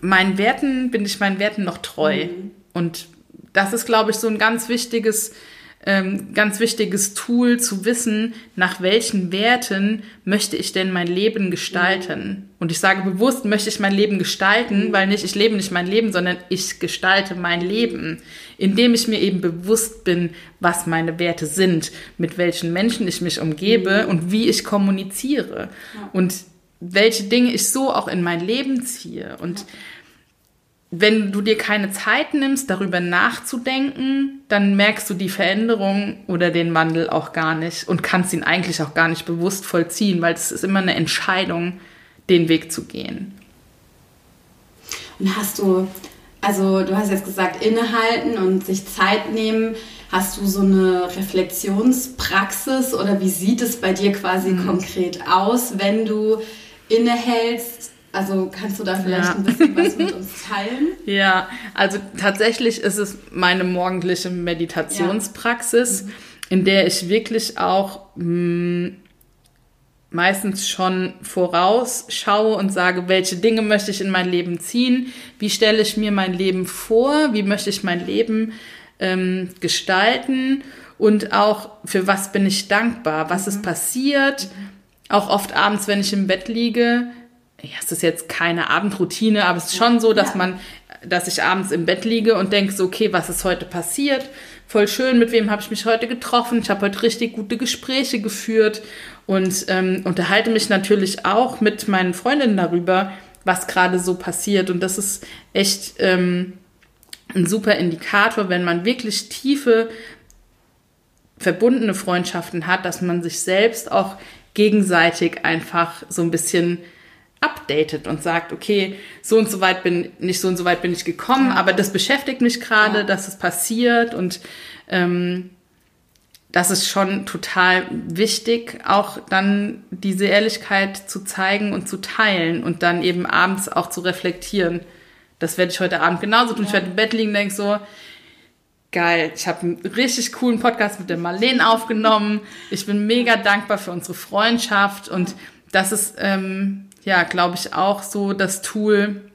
C: meinen Werten, bin ich meinen Werten noch treu. Mhm. Und das ist, glaube ich, so ein ganz wichtiges, ähm, ganz wichtiges Tool zu wissen, nach welchen Werten möchte ich denn mein Leben gestalten. Mhm. Und ich sage bewusst, möchte ich mein Leben gestalten, mhm. weil nicht ich lebe nicht mein Leben, sondern ich gestalte mein Leben, indem ich mir eben bewusst bin, was meine Werte sind, mit welchen Menschen ich mich umgebe mhm. und wie ich kommuniziere. Ja. Und welche Dinge ich so auch in mein Leben ziehe. Und wenn du dir keine Zeit nimmst, darüber nachzudenken, dann merkst du die Veränderung oder den Wandel auch gar nicht und kannst ihn eigentlich auch gar nicht bewusst vollziehen, weil es ist immer eine Entscheidung, den Weg zu gehen.
B: Und hast du, also du hast jetzt gesagt, innehalten und sich Zeit nehmen. Hast du so eine Reflexionspraxis oder wie sieht es bei dir quasi mhm. konkret aus, wenn du innehältst. Also kannst du da vielleicht ja. ein bisschen was mit uns teilen?
C: Ja, also tatsächlich ist es meine morgendliche Meditationspraxis, ja. mhm. in der ich wirklich auch mh, hm, meistens schon vorausschaue und sage, welche Dinge möchte ich in mein Leben ziehen, wie stelle ich mir mein Leben vor, wie möchte ich mein Leben ähm, gestalten und auch für was bin ich dankbar, was mhm. ist passiert. Auch oft abends, wenn ich im Bett liege, ja, es ist jetzt keine Abendroutine, aber es ist schon so, dass man, dass ich abends im Bett liege und denke so, okay, was ist heute passiert? Voll schön, mit wem habe ich mich heute getroffen? Ich habe heute richtig gute Gespräche geführt und ähm, unterhalte mich natürlich auch mit meinen Freundinnen darüber, was gerade so passiert. Und das ist echt ähm, ein super Indikator, wenn man wirklich tiefe, verbundene Freundschaften hat, dass man sich selbst auch gegenseitig einfach so ein bisschen updatet und sagt, okay, so und so weit bin, nicht so und so weit bin ich gekommen, ja. aber das beschäftigt mich gerade, ja. dass es passiert und ähm, das ist schon total wichtig, auch dann diese Ehrlichkeit zu zeigen und zu teilen und dann eben abends auch zu reflektieren. Das werde ich heute Abend genauso tun. Ja. Ich werde im Bett liegen und denke so, Geil. Ich habe einen richtig coolen Podcast mit der Marlene aufgenommen. Ich bin mega dankbar für unsere Freundschaft und das ist, ähm, ja, glaube ich, auch so das Tool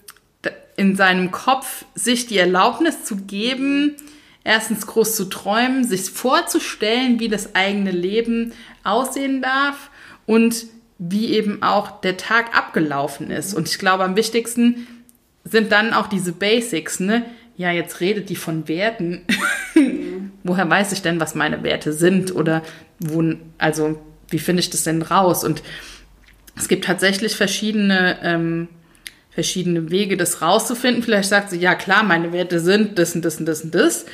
C: in seinem Kopf, sich die Erlaubnis zu geben, erstens groß zu träumen, sich vorzustellen, wie das eigene Leben aussehen darf und wie eben auch der Tag abgelaufen ist. Und ich glaube, am wichtigsten sind dann auch diese Basics, ne? Ja, jetzt redet die von Werten. Woher weiß ich denn, was meine Werte sind? Oder wo, also, wie finde ich das denn raus? Und es gibt tatsächlich verschiedene, ähm, verschiedene Wege, das rauszufinden. Vielleicht sagt sie, ja klar, meine Werte sind das und das und das und das.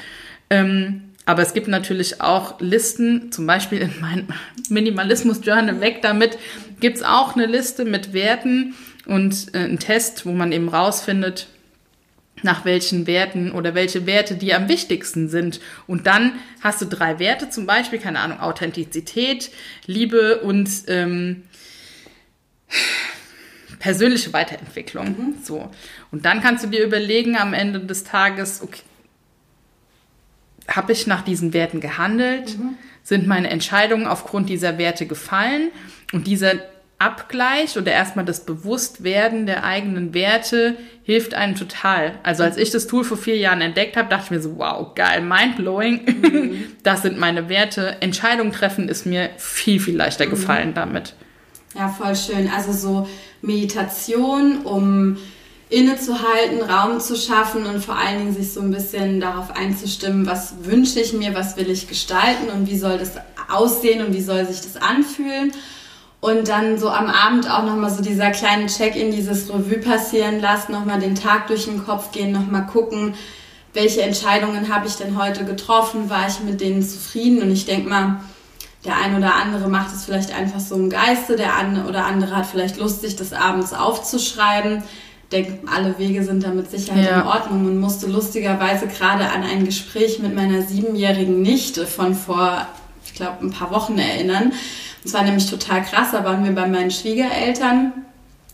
C: Ähm, aber es gibt natürlich auch Listen, zum Beispiel in meinem Minimalismus-Journal weg damit, gibt es auch eine Liste mit Werten und äh, einen Test, wo man eben rausfindet, nach welchen Werten oder welche Werte dir am wichtigsten sind. Und dann hast du drei Werte, zum Beispiel, keine Ahnung, Authentizität, Liebe und ähm, persönliche Weiterentwicklung. Mhm. So. Und dann kannst du dir überlegen am Ende des Tages, okay, habe ich nach diesen Werten gehandelt? Mhm. Sind meine Entscheidungen aufgrund dieser Werte gefallen? Und dieser Abgleich oder erstmal das Bewusstwerden der eigenen Werte hilft einem total. Also als ich das Tool vor vier Jahren entdeckt habe, dachte ich mir so, wow, geil, mindblowing. Mhm. Das sind meine Werte. Entscheidungen treffen ist mir viel, viel leichter mhm. gefallen damit.
B: Ja, voll schön. Also so Meditation, um innezuhalten, Raum zu schaffen und vor allen Dingen sich so ein bisschen darauf einzustimmen, was wünsche ich mir, was will ich gestalten und wie soll das aussehen und wie soll sich das anfühlen Und dann so am Abend auch nochmal so dieser kleine Check-in, dieses Revue passieren lassen, nochmal den Tag durch den Kopf gehen, nochmal gucken, welche Entscheidungen habe ich denn heute getroffen, war ich mit denen zufrieden? Und ich denke mal, der ein oder andere macht es vielleicht einfach so im Geiste, der eine oder andere hat vielleicht Lust, sich das abends aufzuschreiben. Denke, alle Wege sind da mit Sicherheit ja. in Ordnung und musste lustigerweise gerade an ein Gespräch mit meiner siebenjährigen Nichte von vor, ich glaube, ein paar Wochen erinnern. Das war nämlich total krass. Da waren wir bei meinen Schwiegereltern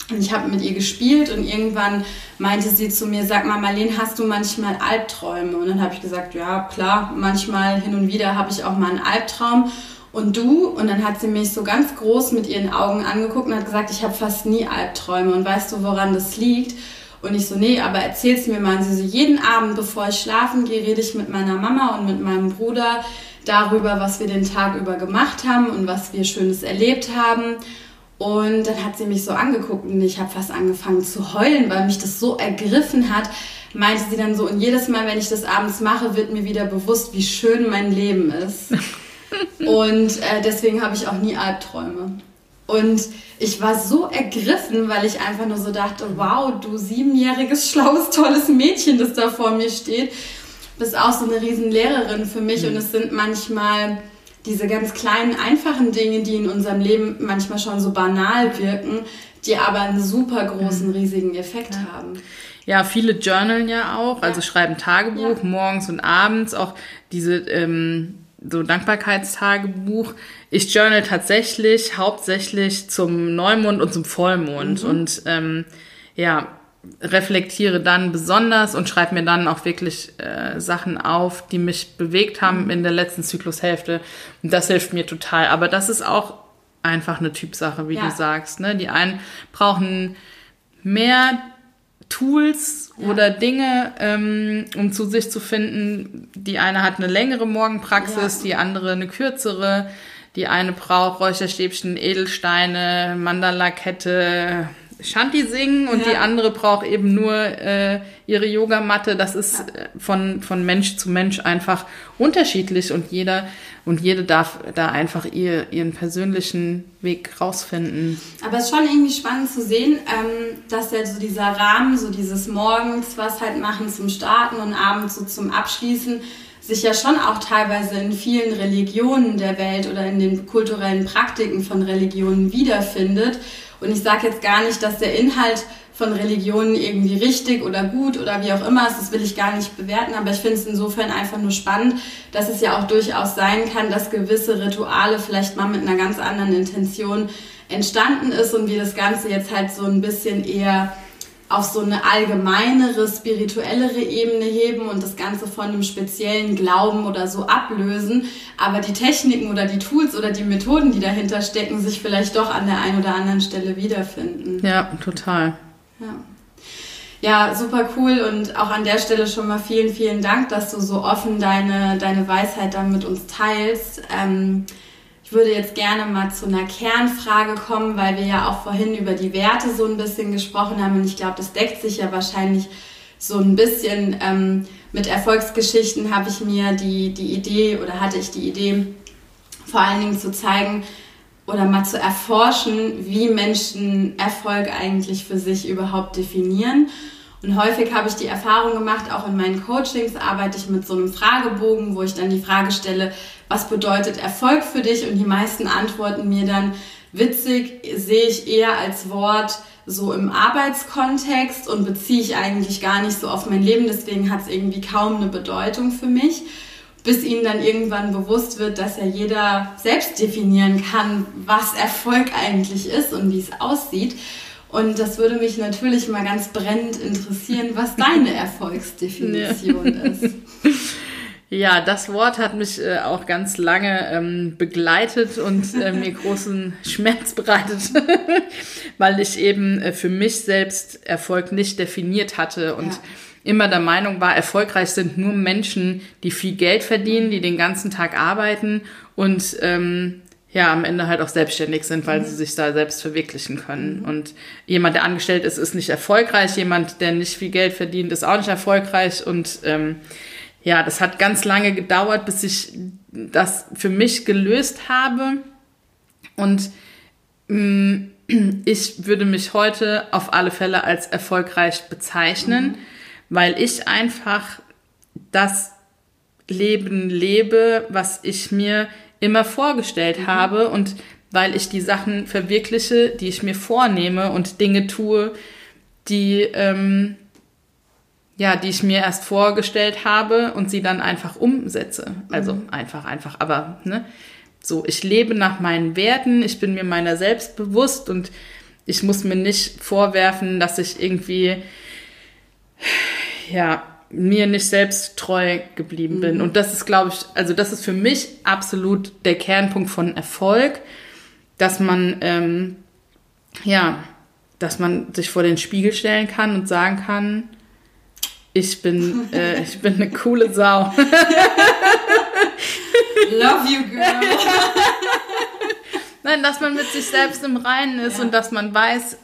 B: und ich habe mit ihr gespielt und irgendwann meinte sie zu mir, sag mal, Marlene, hast du manchmal Albträume? Und dann habe ich gesagt, ja, klar, manchmal hin und wieder habe ich auch mal einen Albtraum. Und du? Und dann hat sie mich so ganz groß mit ihren Augen angeguckt und hat gesagt, ich habe fast nie Albträume. Und weißt du, woran das liegt? Und ich so, nee, aber erzähl's mir mal. Und sie so, jeden Abend, bevor ich schlafen gehe, rede ich mit meiner Mama und mit meinem Bruder darüber, was wir den Tag über gemacht haben und was wir Schönes erlebt haben. Und dann hat sie mich so angeguckt und ich habe fast angefangen zu heulen, weil mich das so ergriffen hat. Meinte sie dann so, und jedes Mal, wenn ich das abends mache, wird mir wieder bewusst, wie schön mein Leben ist. und äh, deswegen habe ich auch nie Albträume. Und ich war so ergriffen, weil ich einfach nur so dachte, wow, du siebenjähriges, schlaues, tolles Mädchen, das da vor mir steht bist auch so eine Riesenlehrerin für mich mhm. und es sind manchmal diese ganz kleinen, einfachen Dinge, die in unserem Leben manchmal schon so banal wirken, die aber einen super großen, mhm. riesigen Effekt
C: ja.
B: haben.
C: Ja, viele journalen ja auch, also ja. schreiben Tagebuch ja. morgens und abends, auch diese ähm, so Dankbarkeitstagebuch. Ich journal tatsächlich hauptsächlich zum Neumond und zum Vollmond mhm. und ähm, ja, reflektiere dann besonders und schreibe mir dann auch wirklich äh, Sachen auf, die mich bewegt haben mhm. in der letzten Zyklushälfte. Und das hilft mir total. Aber das ist auch einfach eine Typsache, wie ja. du sagst. Ne? Die einen brauchen mehr Tools ja. oder Dinge, ähm, um zu sich zu finden. Die eine hat eine längere Morgenpraxis, ja. die andere eine kürzere. Die eine braucht Räucherstäbchen, Edelsteine, Mandala-Kette, Shanti singen und ja. die andere braucht eben nur äh, ihre Yogamatte. Das ist ja. Äh, von, von Mensch zu Mensch einfach unterschiedlich und jeder und jede darf da einfach ihr, ihren persönlichen Weg rausfinden.
B: Aber es ist schon irgendwie spannend zu sehen, ähm, dass ja so dieser Rahmen, so dieses Morgens was halt machen zum Starten und abends so zum Abschließen, sich ja schon auch teilweise in vielen Religionen der Welt oder in den kulturellen Praktiken von Religionen wiederfindet. Und ich sage jetzt gar nicht, dass der Inhalt von Religionen irgendwie richtig oder gut oder wie auch immer ist, das will ich gar nicht bewerten, aber ich finde es insofern einfach nur spannend, dass es ja auch durchaus sein kann, dass gewisse Rituale vielleicht mal mit einer ganz anderen Intention entstanden ist und wir das Ganze jetzt halt so ein bisschen eher auf so eine allgemeinere, spirituellere Ebene heben und das Ganze von einem speziellen Glauben oder so ablösen, aber die Techniken oder die Tools oder die Methoden, die dahinter stecken, sich vielleicht doch an der einen oder anderen Stelle wiederfinden.
C: Ja, total.
B: Ja. Ja, super cool und auch an der Stelle schon mal vielen, vielen Dank, dass du so offen deine, deine Weisheit dann mit uns teilst. Ähm, ich würde jetzt gerne mal zu einer Kernfrage kommen, weil wir ja auch vorhin über die Werte so ein bisschen gesprochen haben und ich glaube, das deckt sich ja wahrscheinlich so ein bisschen. Ähm, mit Erfolgsgeschichten habe ich mir die, die Idee oder hatte ich die Idee, vor allen Dingen zu zeigen oder mal zu erforschen, wie Menschen Erfolg eigentlich für sich überhaupt definieren. Und häufig habe ich die Erfahrung gemacht, auch in meinen Coachings arbeite ich mit so einem Fragebogen, wo ich dann die Frage stelle, was bedeutet Erfolg für dich? Und die meisten antworten mir dann, witzig sehe ich eher als Wort so im Arbeitskontext und beziehe ich eigentlich gar nicht so auf mein Leben. Deswegen hat es irgendwie kaum eine Bedeutung für mich, bis ihnen dann irgendwann bewusst wird, dass ja jeder selbst definieren kann, was Erfolg eigentlich ist und wie es aussieht. Und das würde mich natürlich mal ganz brennend interessieren, was deine Erfolgsdefinition ja. ist.
C: Ja, das Wort hat mich äh, auch ganz lange ähm, begleitet und äh, mir großen Schmerz bereitet, weil ich eben äh, für mich selbst Erfolg nicht definiert hatte und ja. immer der Meinung war, erfolgreich sind nur Menschen, die viel Geld verdienen, die den ganzen Tag arbeiten und ähm, ja, am Ende halt auch selbstständig sind, weil mhm. sie sich da selbst verwirklichen können. Mhm. Und jemand, der angestellt ist, ist nicht erfolgreich. Jemand, der nicht viel Geld verdient, ist auch nicht erfolgreich. Und ähm, ja, das hat ganz lange gedauert, bis ich das für mich gelöst habe. Und Mm, ich würde mich heute auf alle Fälle als erfolgreich bezeichnen, mhm. weil ich einfach das Leben lebe, was ich mir immer vorgestellt mhm. habe und weil ich die Sachen verwirkliche, die ich mir vornehme und Dinge tue, die ähm, ja, die ich mir erst vorgestellt habe und sie dann einfach umsetze. Also mhm. einfach, einfach, aber ne, so, ich lebe nach meinen Werten, ich bin mir meiner selbst bewusst und ich muss mir nicht vorwerfen, dass ich irgendwie ja, mir nicht selbst treu geblieben bin. Mhm. Und das ist, glaube ich, also das ist für mich absolut der Kernpunkt von Erfolg, dass man, ähm, ja, dass man sich vor den Spiegel stellen kann und sagen kann, ich bin, äh, ich bin eine coole Sau.
B: Love you, girl.
C: Nein, dass man mit sich selbst im Reinen ist ja. und dass man weiß,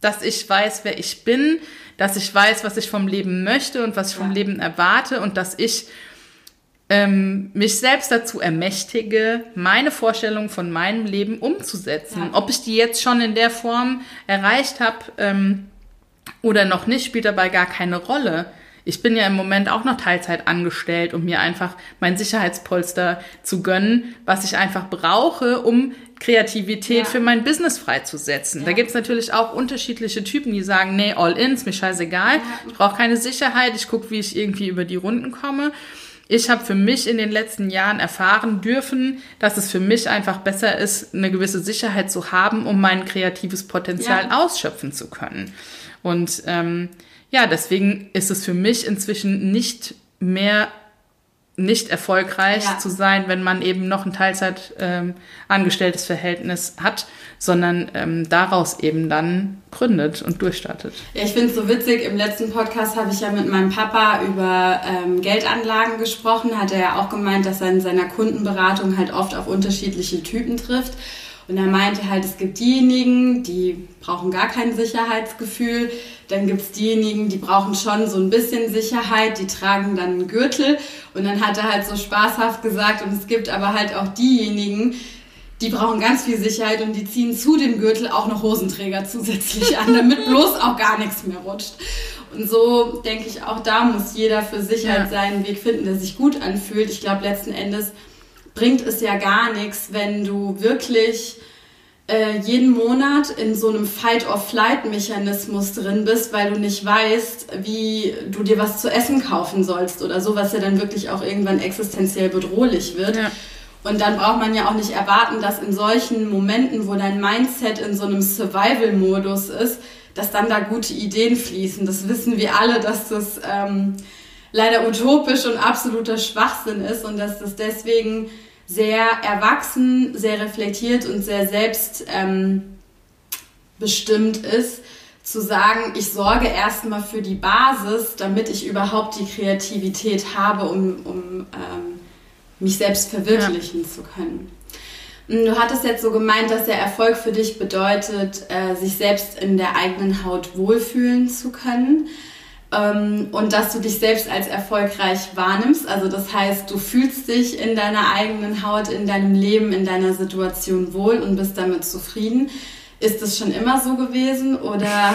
C: dass ich weiß, wer ich bin, dass ich weiß, was ich vom Leben möchte und was ich ja. vom Leben erwarte und dass ich ähm, mich selbst dazu ermächtige, meine Vorstellung von meinem Leben umzusetzen. Ja. Ob ich die jetzt schon in der Form erreicht habe, ähm, oder noch nicht, spielt dabei gar keine Rolle. Ich bin ja im Moment auch noch Teilzeit angestellt, um mir einfach mein Sicherheitspolster zu gönnen, was ich einfach brauche, um Kreativität ja. für mein Business freizusetzen. Ja. Da gibt's natürlich auch unterschiedliche Typen, die sagen, nee, all in, ist mir scheißegal, ja. ich brauche keine Sicherheit, ich gucke, wie ich irgendwie über die Runden komme. Ich habe für mich in den letzten Jahren erfahren dürfen, dass es für mich einfach besser ist, eine gewisse Sicherheit zu haben, um mein kreatives Potenzial ausschöpfen zu können. Und ähm, ja, deswegen ist es für mich inzwischen nicht mehr nicht erfolgreich ja. zu sein, wenn man eben noch ein Teilzeit ähm, angestelltes Verhältnis hat, sondern ähm, daraus eben dann gründet und durchstartet.
B: Ja, ich finde es so witzig. Im letzten Podcast habe ich ja mit meinem Papa über ähm, Geldanlagen gesprochen. Hat er ja auch gemeint, dass er in seiner Kundenberatung halt oft auf unterschiedliche Typen trifft. Und er meinte halt, es gibt diejenigen, die brauchen gar kein Sicherheitsgefühl. Dann gibt es diejenigen, die brauchen schon so ein bisschen Sicherheit, die tragen dann einen Gürtel. Und dann hat er halt so spaßhaft gesagt, und es gibt aber halt auch diejenigen, die brauchen ganz viel Sicherheit und die ziehen zu dem Gürtel auch noch Hosenträger zusätzlich an, damit bloß auch gar nichts mehr rutscht. Und so denke ich, auch da muss jeder für sich halt seinen Weg finden, der sich gut anfühlt. Ich glaube, letzten Endes bringt es ja gar nichts, wenn du wirklich äh, jeden Monat in so einem Fight-or-Flight-Mechanismus drin bist, weil du nicht weißt, wie du dir was zu essen kaufen sollst oder so, was ja dann wirklich auch irgendwann existenziell bedrohlich wird. Ja. Und dann braucht man ja auch nicht erwarten, dass in solchen Momenten, wo dein Mindset in so einem Survival-Modus ist, dass dann da gute Ideen fließen. Das wissen wir alle, dass das ähm, leider utopisch und absoluter Schwachsinn ist und dass das deswegen sehr erwachsen, sehr reflektiert und sehr selbstbestimmt ähm, ist, zu sagen, ich sorge erstmal für die Basis, damit ich überhaupt die Kreativität habe, um, um ähm, mich selbst verwirklichen ja. zu können. Du hattest jetzt so gemeint, dass der Erfolg für dich bedeutet, äh, sich selbst in der eigenen Haut wohlfühlen zu können und dass du dich selbst als erfolgreich wahrnimmst. Also das heißt, du fühlst dich in deiner eigenen Haut, in deinem Leben, in deiner Situation wohl und bist damit zufrieden. Ist das schon immer so gewesen oder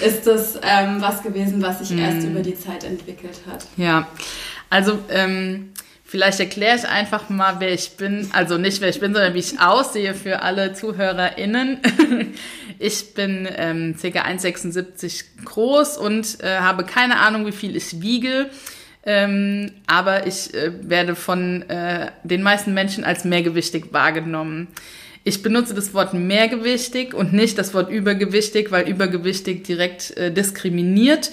B: ist das ähm, was gewesen, was sich erst hm. über die Zeit entwickelt hat?
C: Ja, also ähm, vielleicht erkläre ich einfach mal, wer ich bin. Also nicht wer ich bin, sondern wie ich aussehe für alle ZuhörerInnen. Ich bin ähm, ca. 1,76 groß und äh, habe keine Ahnung, wie viel ich wiege. Ähm, aber ich äh, werde von äh, den meisten Menschen als mehrgewichtig wahrgenommen. Ich benutze das Wort mehrgewichtig und nicht das Wort übergewichtig, weil übergewichtig direkt äh, diskriminiert.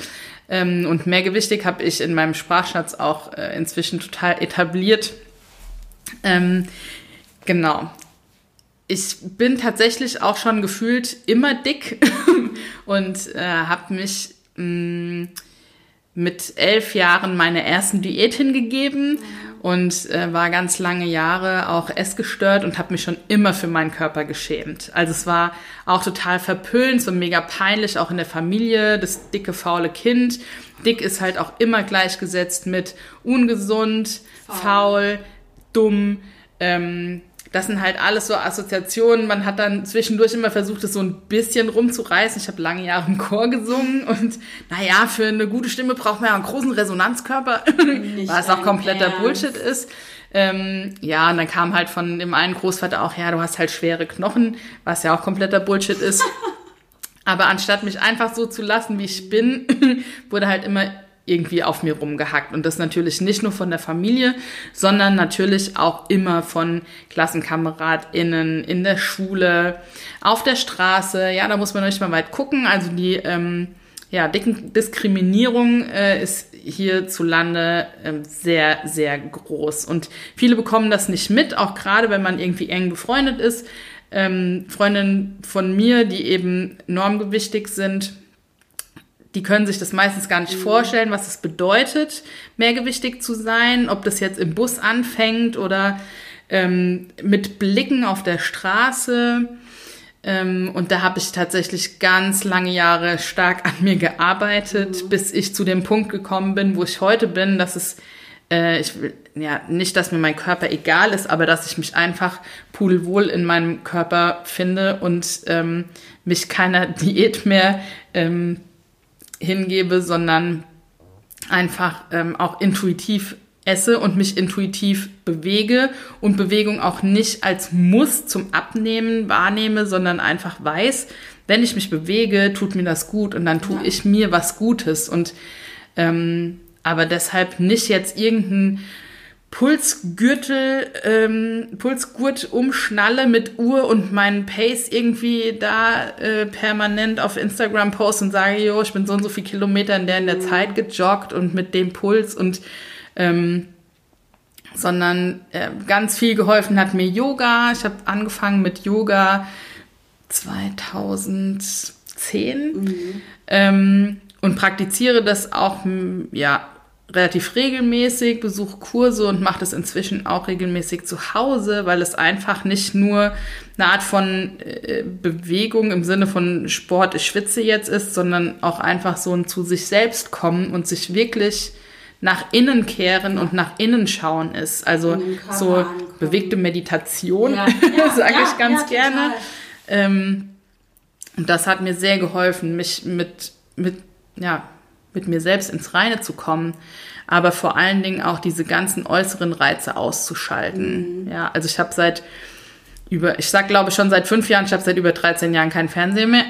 C: Ähm, und mehrgewichtig habe ich in meinem Sprachschatz auch äh, inzwischen total etabliert. Ähm, genau ich bin tatsächlich auch schon gefühlt immer dick und äh, habe mich mh, mm, mit elf Jahren meine ersten Diät hingegeben und äh, war ganz lange Jahre auch essgestört und habe mich schon immer für meinen Körper geschämt. Also es war auch total verpönt, so mega peinlich, auch in der Familie, das dicke, faule Kind. Dick ist halt auch immer gleichgesetzt mit ungesund, faul, faul dumm. Ähm, das sind halt alles so Assoziationen. Man hat dann zwischendurch immer versucht, es so ein bisschen rumzureißen. Ich habe lange Jahre im Chor gesungen und naja, für eine gute Stimme braucht man ja einen großen Resonanzkörper, was auch kompletter Ernst. Bullshit ist. Ähm, ja, und dann kam halt von dem einen Großvater auch, ja, du hast halt schwere Knochen, was ja auch kompletter Bullshit ist. Aber anstatt mich einfach so zu lassen, wie ich bin, wurde halt immer irgendwie auf mir rumgehackt. Und das natürlich nicht nur von der Familie, sondern natürlich auch immer von KlassenkameradInnen in der Schule, auf der Straße. Ja, da muss man nicht mal weit gucken. Also die ähm, ja, Diskriminierung äh, ist hierzulande äh, sehr, sehr groß. Und viele bekommen das nicht mit, auch gerade wenn man irgendwie eng befreundet ist. Ähm, Freundinnen von mir, die eben normgewichtig sind, die können sich das meistens gar nicht mhm. vorstellen, was es bedeutet, mehrgewichtig zu sein, ob das jetzt im Bus anfängt oder ähm, mit Blicken auf der Straße. Ähm, und da habe ich tatsächlich ganz lange Jahre stark an mir gearbeitet, mhm. bis ich zu dem Punkt gekommen bin, wo ich heute bin, dass es äh, ich will, ja, nicht, dass mir mein Körper egal ist, aber dass ich mich einfach pudelwohl in meinem Körper finde und ähm, mich keiner Diät mehr ähm, hingebe, sondern einfach ähm, auch intuitiv esse und mich intuitiv bewege und Bewegung auch nicht als Muss zum Abnehmen wahrnehme, sondern einfach weiß, wenn ich mich bewege, tut mir das gut und dann tue ja. ich mir was Gutes und ähm, aber deshalb nicht jetzt irgendein Pulsgürtel, ähm, Pulsgurt umschnalle mit Uhr und meinen Pace irgendwie da äh, permanent auf Instagram post und sage, jo, ich bin so und so viele Kilometer in der in der Zeit gejoggt und mit dem Puls und ähm, sondern äh, ganz viel geholfen hat mir Yoga. Ich habe angefangen mit Yoga 2010 mhm. ähm, und praktiziere das auch ja relativ regelmäßig, besuche Kurse und mache das inzwischen auch regelmäßig zu Hause, weil es einfach nicht nur eine Art von äh, Bewegung im Sinne von Sport, ich schwitze jetzt ist, sondern auch einfach so ein zu sich selbst kommen und sich wirklich nach innen kehren und nach innen schauen ist. Also so ankommen. bewegte Meditation, ja. ja, sage ja, ich ganz gerne. Ähm, und das hat mir sehr geholfen, mich mit, mit, ja, mit mir selbst ins Reine zu kommen, aber vor allen Dingen auch diese ganzen äußeren Reize auszuschalten. Mhm. Ja, also ich habe seit über, ich sag glaube schon seit fünf Jahren, ich habe seit über 13 Jahren keinen Fernseher mehr.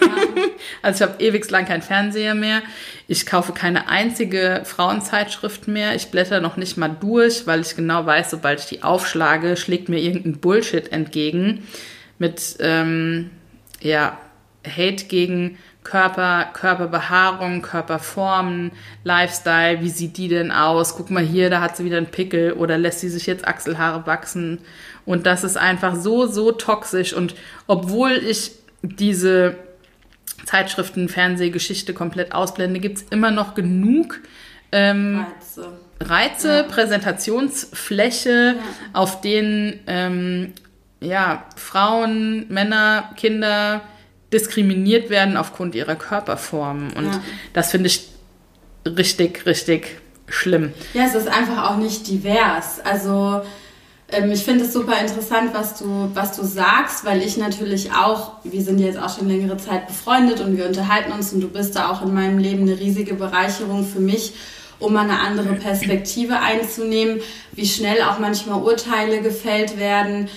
C: Ja. also ich habe ewig lang keinen Fernseher mehr. Ich kaufe keine einzige Frauenzeitschrift mehr. Ich blätter noch nicht mal durch, weil ich genau weiß, sobald ich die aufschlage, schlägt mir irgendein Bullshit entgegen mit ähm, ja Hate gegen Körper, Körperbehaarung, Körperformen, Lifestyle, wie sieht die denn aus? Guck mal hier, da hat sie wieder einen Pickel oder lässt sie sich jetzt Achselhaare wachsen. Und das ist einfach so, so toxisch. Und obwohl ich diese Zeitschriften, Fernsehgeschichte komplett ausblende, gibt es immer noch genug ähm, Reize, Reize ja. Präsentationsfläche, ja. auf denen ähm, ja, Frauen, Männer, Kinder, diskriminiert werden aufgrund ihrer Körperform. Und ja. das finde ich richtig, richtig schlimm.
B: Ja, es ist einfach auch nicht divers. Also ähm, ich finde es super interessant, was du, was du sagst, weil ich natürlich auch, wir sind jetzt auch schon längere Zeit befreundet und wir unterhalten uns und du bist da auch in meinem Leben eine riesige Bereicherung für mich, um mal eine andere Perspektive einzunehmen, wie schnell auch manchmal Urteile gefällt werden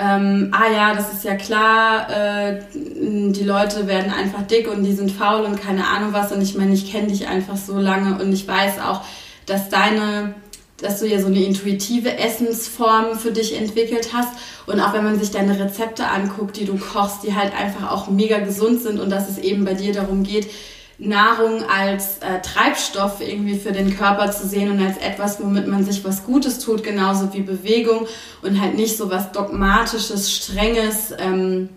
B: ähm, ah ja, das ist ja klar, äh, die Leute werden einfach dick und die sind faul und keine Ahnung was. Und ich meine, ich kenne dich einfach so lange und ich weiß auch, dass deine, dass du ja so eine intuitive Essensform für dich entwickelt hast. Und auch wenn man sich deine Rezepte anguckt, die du kochst, die halt einfach auch mega gesund sind und dass es eben bei dir darum geht, Nahrung als äh, Treibstoff irgendwie für den Körper zu sehen und als etwas, womit man sich was Gutes tut, genauso wie Bewegung und halt nicht so was dogmatisches, strenges, ähm,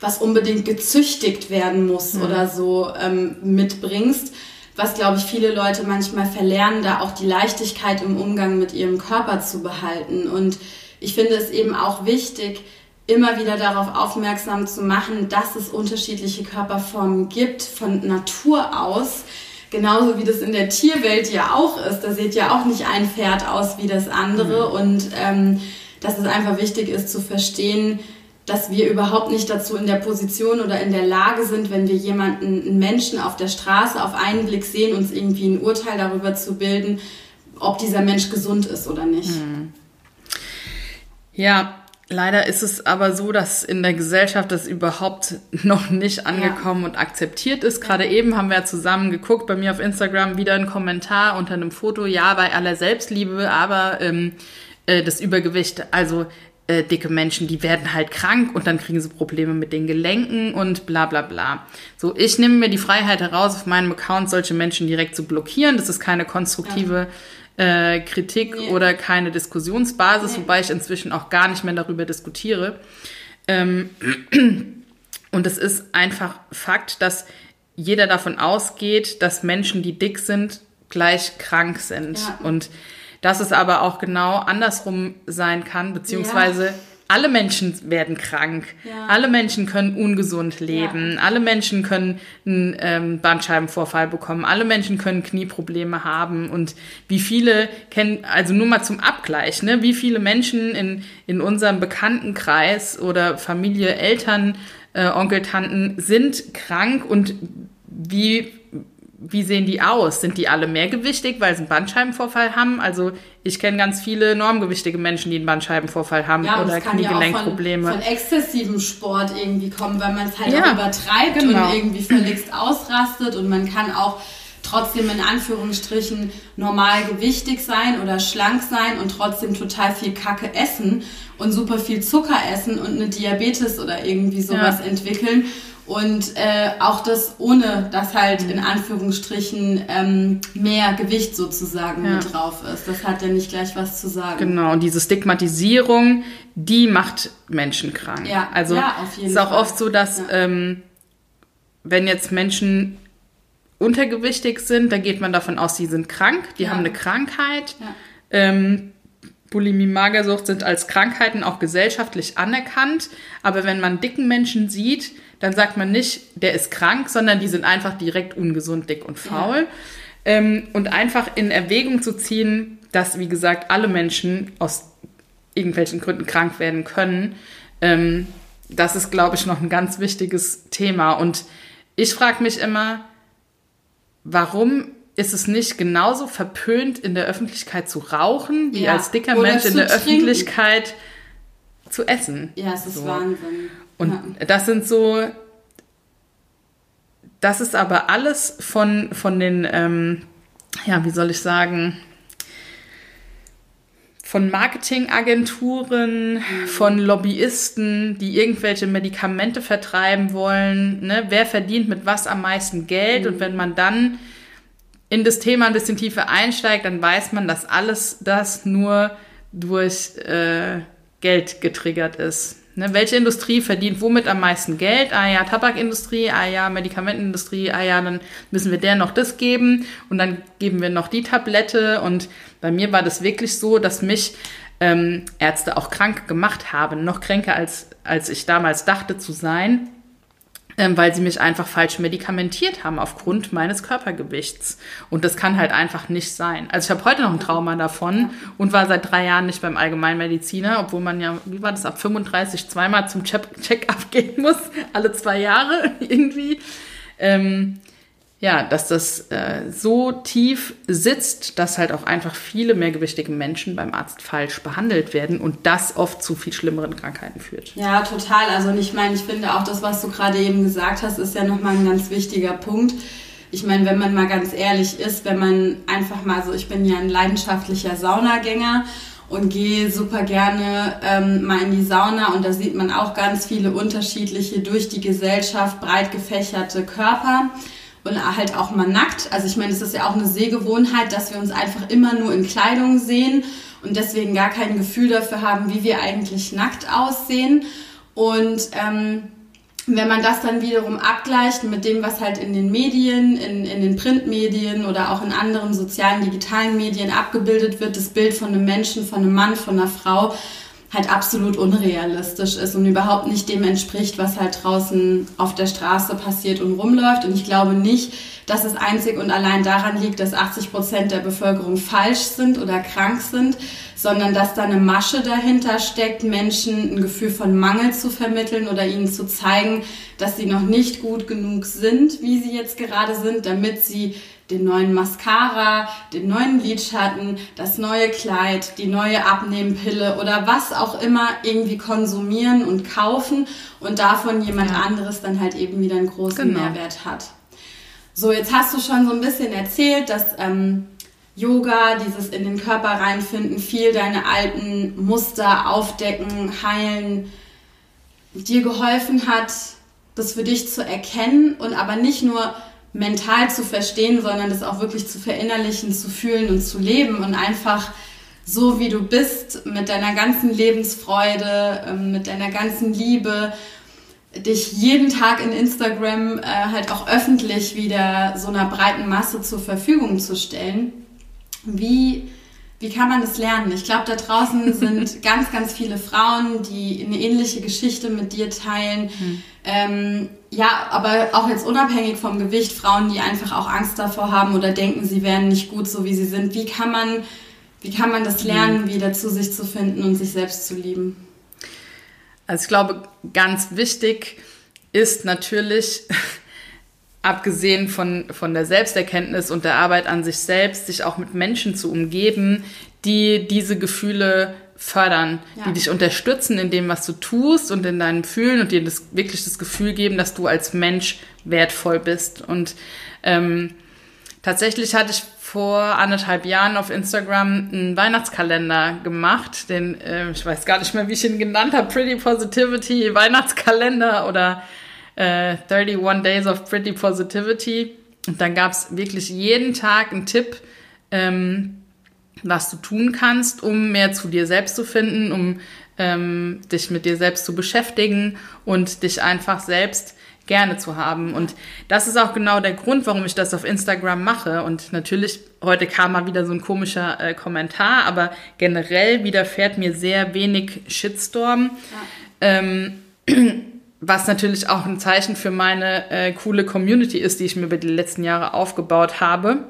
B: was unbedingt gezüchtigt werden muss mhm. oder so ähm, mitbringst. Was, glaube ich, viele Leute manchmal verlernen, da auch die Leichtigkeit im Umgang mit ihrem Körper zu behalten. Und ich finde es eben auch wichtig, immer wieder darauf aufmerksam zu machen, dass es unterschiedliche Körperformen gibt von Natur aus. Genauso wie das in der Tierwelt ja auch ist. Da sieht ja auch nicht ein Pferd aus wie das andere. Mhm. Und ähm, dass es einfach wichtig ist zu verstehen, dass wir überhaupt nicht dazu in der Position oder in der Lage sind, wenn wir jemanden, einen Menschen auf der Straße auf einen Blick sehen, uns irgendwie ein Urteil darüber zu bilden, ob dieser Mensch gesund ist oder nicht. Hm.
C: Ja, leider ist es aber so, dass in der Gesellschaft das überhaupt noch nicht angekommen ja. und akzeptiert ist. Gerade ja. eben haben wir ja zusammen geguckt, bei mir auf Instagram wieder ein Kommentar unter einem Foto, ja, bei aller Selbstliebe, aber ähm, äh, das Übergewicht, also äh, dicke Menschen, die werden halt krank und dann kriegen sie Probleme mit den Gelenken und bla bla bla. So, ich nehme mir die Freiheit heraus, auf meinem Account solche Menschen direkt zu blockieren. Das ist keine konstruktive ja. Äh, Kritik nee. oder keine Diskussionsbasis, nee. wobei ich inzwischen auch gar nicht mehr darüber diskutiere. Ähm, und es ist einfach Fakt, dass jeder davon ausgeht, dass Menschen, die dick sind, gleich krank sind. Ja. Und dass es aber auch genau andersrum sein kann, beziehungsweise ja. Alle Menschen werden krank, ja. alle Menschen können ungesund leben, ja. alle Menschen können einen ähm, Bandscheibenvorfall bekommen, alle Menschen können Knieprobleme haben. Und wie viele kennen, also nur mal zum Abgleich, ne, wie viele Menschen in, in unserem Bekanntenkreis oder Familie, Eltern, äh, Onkel, Tanten sind krank und wie wie sehen die aus? Sind die alle mehrgewichtig, weil sie einen Bandscheibenvorfall haben? Also ich kenne ganz viele normgewichtige Menschen, die einen Bandscheibenvorfall haben
B: ja,
C: oder Kniegelenkprobleme.
B: Ja von, von exzessivem Sport irgendwie kommen, weil man es halt ja, übertreibt genau. und irgendwie verlegst ausrastet und man kann auch trotzdem in Anführungsstrichen normal gewichtig sein oder schlank sein und trotzdem total viel Kacke essen und super viel Zucker essen und eine Diabetes oder irgendwie sowas ja. entwickeln. Und äh, auch das ohne, dass halt in Anführungsstrichen ähm, mehr Gewicht sozusagen ja. mit drauf ist. Das hat ja nicht gleich was zu sagen.
C: Genau, und diese Stigmatisierung, die macht Menschen krank.
B: Ja,
C: also
B: ja, auf jeden
C: ist auch oft so, dass ja. ähm, wenn jetzt Menschen untergewichtig sind, dann geht man davon aus, sie sind krank, die ja. haben eine Krankheit. Ähm, Bulimie, Magersucht sind als Krankheiten auch gesellschaftlich anerkannt. Aber wenn man dicken Menschen sieht, dann sagt man nicht, der ist krank, sondern die sind einfach direkt ungesund, dick und faul. Ja. Ähm, und einfach in Erwägung zu ziehen, dass, wie gesagt, alle Menschen aus irgendwelchen Gründen krank werden können, ähm, das ist, glaube ich, noch ein ganz wichtiges Thema. Und ich frage mich immer, warum ist es nicht genauso verpönt, in der Öffentlichkeit zu rauchen, wie ja. als dicker Oder Mensch in der trinken. Öffentlichkeit zu essen?
B: Ja, es ist so. Wahnsinn.
C: Und ja. das sind so, das ist aber alles von, von den, ähm, ja, wie soll ich sagen, von Marketingagenturen, von Lobbyisten, die irgendwelche Medikamente vertreiben wollen. Ne? Wer verdient mit was am meisten Geld? Mhm. Und wenn man dann in das Thema ein bisschen tiefer einsteigt, dann weiß man, dass alles das nur durch äh, Geld getriggert ist. Ne, welche Industrie verdient womit am meisten Geld? Ah ja, Tabakindustrie, ah ja, Medikamentenindustrie, ah ja, dann müssen wir der noch das geben und dann geben wir noch die Tablette. Und bei mir war das wirklich so, dass mich ähm, Ärzte auch krank gemacht haben, noch kränker als, als ich damals dachte zu sein ähm, weil sie mich einfach falsch medikamentiert haben aufgrund meines Körpergewichts. Und das kann halt einfach nicht sein. Also ich habe heute noch ein Trauma davon und war seit drei Jahren nicht beim Allgemeinmediziner, obwohl man ja, wie war das, ab 35 zweimal zum Check-up gehen muss, alle zwei Jahre irgendwie. Ähm, ja, dass das äh, so tief sitzt, dass halt auch einfach viele mehrgewichtige Menschen beim Arzt falsch behandelt werden und das oft zu viel schlimmeren Krankheiten führt.
B: Ja, total. Also ich meine, ich finde auch das, was du gerade eben gesagt hast, ist ja nochmal ein ganz wichtiger Punkt. Ich meine, wenn man mal ganz ehrlich ist, wenn man einfach mal so, ich bin ja ein leidenschaftlicher Saunagänger und gehe super gerne ähm, mal in die Sauna und da sieht man auch ganz viele unterschiedliche durch die Gesellschaft breit gefächerte Körper und halt auch mal nackt. Also ich meine, es ist ja auch eine Sehgewohnheit, dass wir uns einfach immer nur in Kleidung sehen und deswegen gar kein Gefühl dafür haben, wie wir eigentlich nackt aussehen. Und ähm, wenn man das dann wiederum abgleicht mit dem, was halt in den Medien, in, in den Printmedien oder auch in anderen sozialen, digitalen Medien abgebildet wird, das Bild von einem Menschen, von einem Mann, von einer Frau, halt absolut unrealistisch ist und überhaupt nicht dem entspricht, was halt draußen auf der Straße passiert und rumläuft. Und ich glaube nicht, dass es einzig und allein daran liegt, dass 80 Prozent der Bevölkerung falsch sind oder krank sind, sondern dass da eine Masche dahinter steckt, Menschen ein Gefühl von Mangel zu vermitteln oder ihnen zu zeigen, dass sie noch nicht gut genug sind, wie sie jetzt gerade sind, damit sie den neuen Mascara, den neuen Lidschatten, das neue Kleid, die neue Abnehmpille oder was auch immer irgendwie konsumieren und kaufen und davon jemand ja. anderes dann halt eben wieder einen großen genau. Mehrwert hat. So, jetzt hast du schon so ein bisschen erzählt, dass ähm, Yoga, dieses in den Körper reinfinden, viel deine alten Muster aufdecken, heilen, dir geholfen hat, das für dich zu erkennen und aber nicht nur mental zu verstehen, sondern das auch wirklich zu verinnerlichen, zu fühlen und zu leben und einfach so wie du bist, mit deiner ganzen Lebensfreude, ähm, mit deiner ganzen Liebe, dich jeden Tag in Instagram äh, halt auch öffentlich wieder so einer breiten Masse zur Verfügung zu stellen. Wie, wie kann man das lernen? Ich glaube, da draußen sind ganz, ganz viele Frauen, die eine ähnliche Geschichte mit dir teilen. Hm. Ähm, ja, aber auch jetzt unabhängig vom Gewicht, Frauen, die einfach auch Angst davor haben oder denken, sie wären nicht gut so, wie sie sind. Wie kann man, wie kann man das lernen, hm. wieder zu sich zu finden und sich selbst zu lieben?
C: Also ich glaube, ganz wichtig ist natürlich, abgesehen von, von der Selbsterkenntnis und der Arbeit an sich selbst, sich auch mit Menschen zu umgeben, die diese Gefühle fördern, ja. die dich unterstützen in dem, was du tust und in deinem Fühlen und dir das, wirklich das Gefühl geben, dass du als Mensch wertvoll bist. Und ähm, tatsächlich hatte ich vor anderthalb Jahren auf Instagram einen Weihnachtskalender gemacht, den, äh, ich weiß gar nicht mehr, wie ich ihn genannt habe, Pretty Positivity Weihnachtskalender oder äh, 31 Days of Pretty Positivity. Und dann gab es wirklich jeden Tag einen Tipp, ähm, was du tun kannst, um mehr zu dir selbst zu finden, um ähm, dich mit dir selbst zu beschäftigen und dich einfach selbst gerne zu haben. Und das ist auch genau der Grund, warum ich das auf Instagram mache. Und natürlich, heute kam mal wieder so ein komischer äh, Kommentar, aber generell widerfährt mir sehr wenig Shitstorm. Ja. Ähm, was natürlich auch ein Zeichen für meine äh, coole Community ist, die ich mir über die letzten Jahre aufgebaut habe.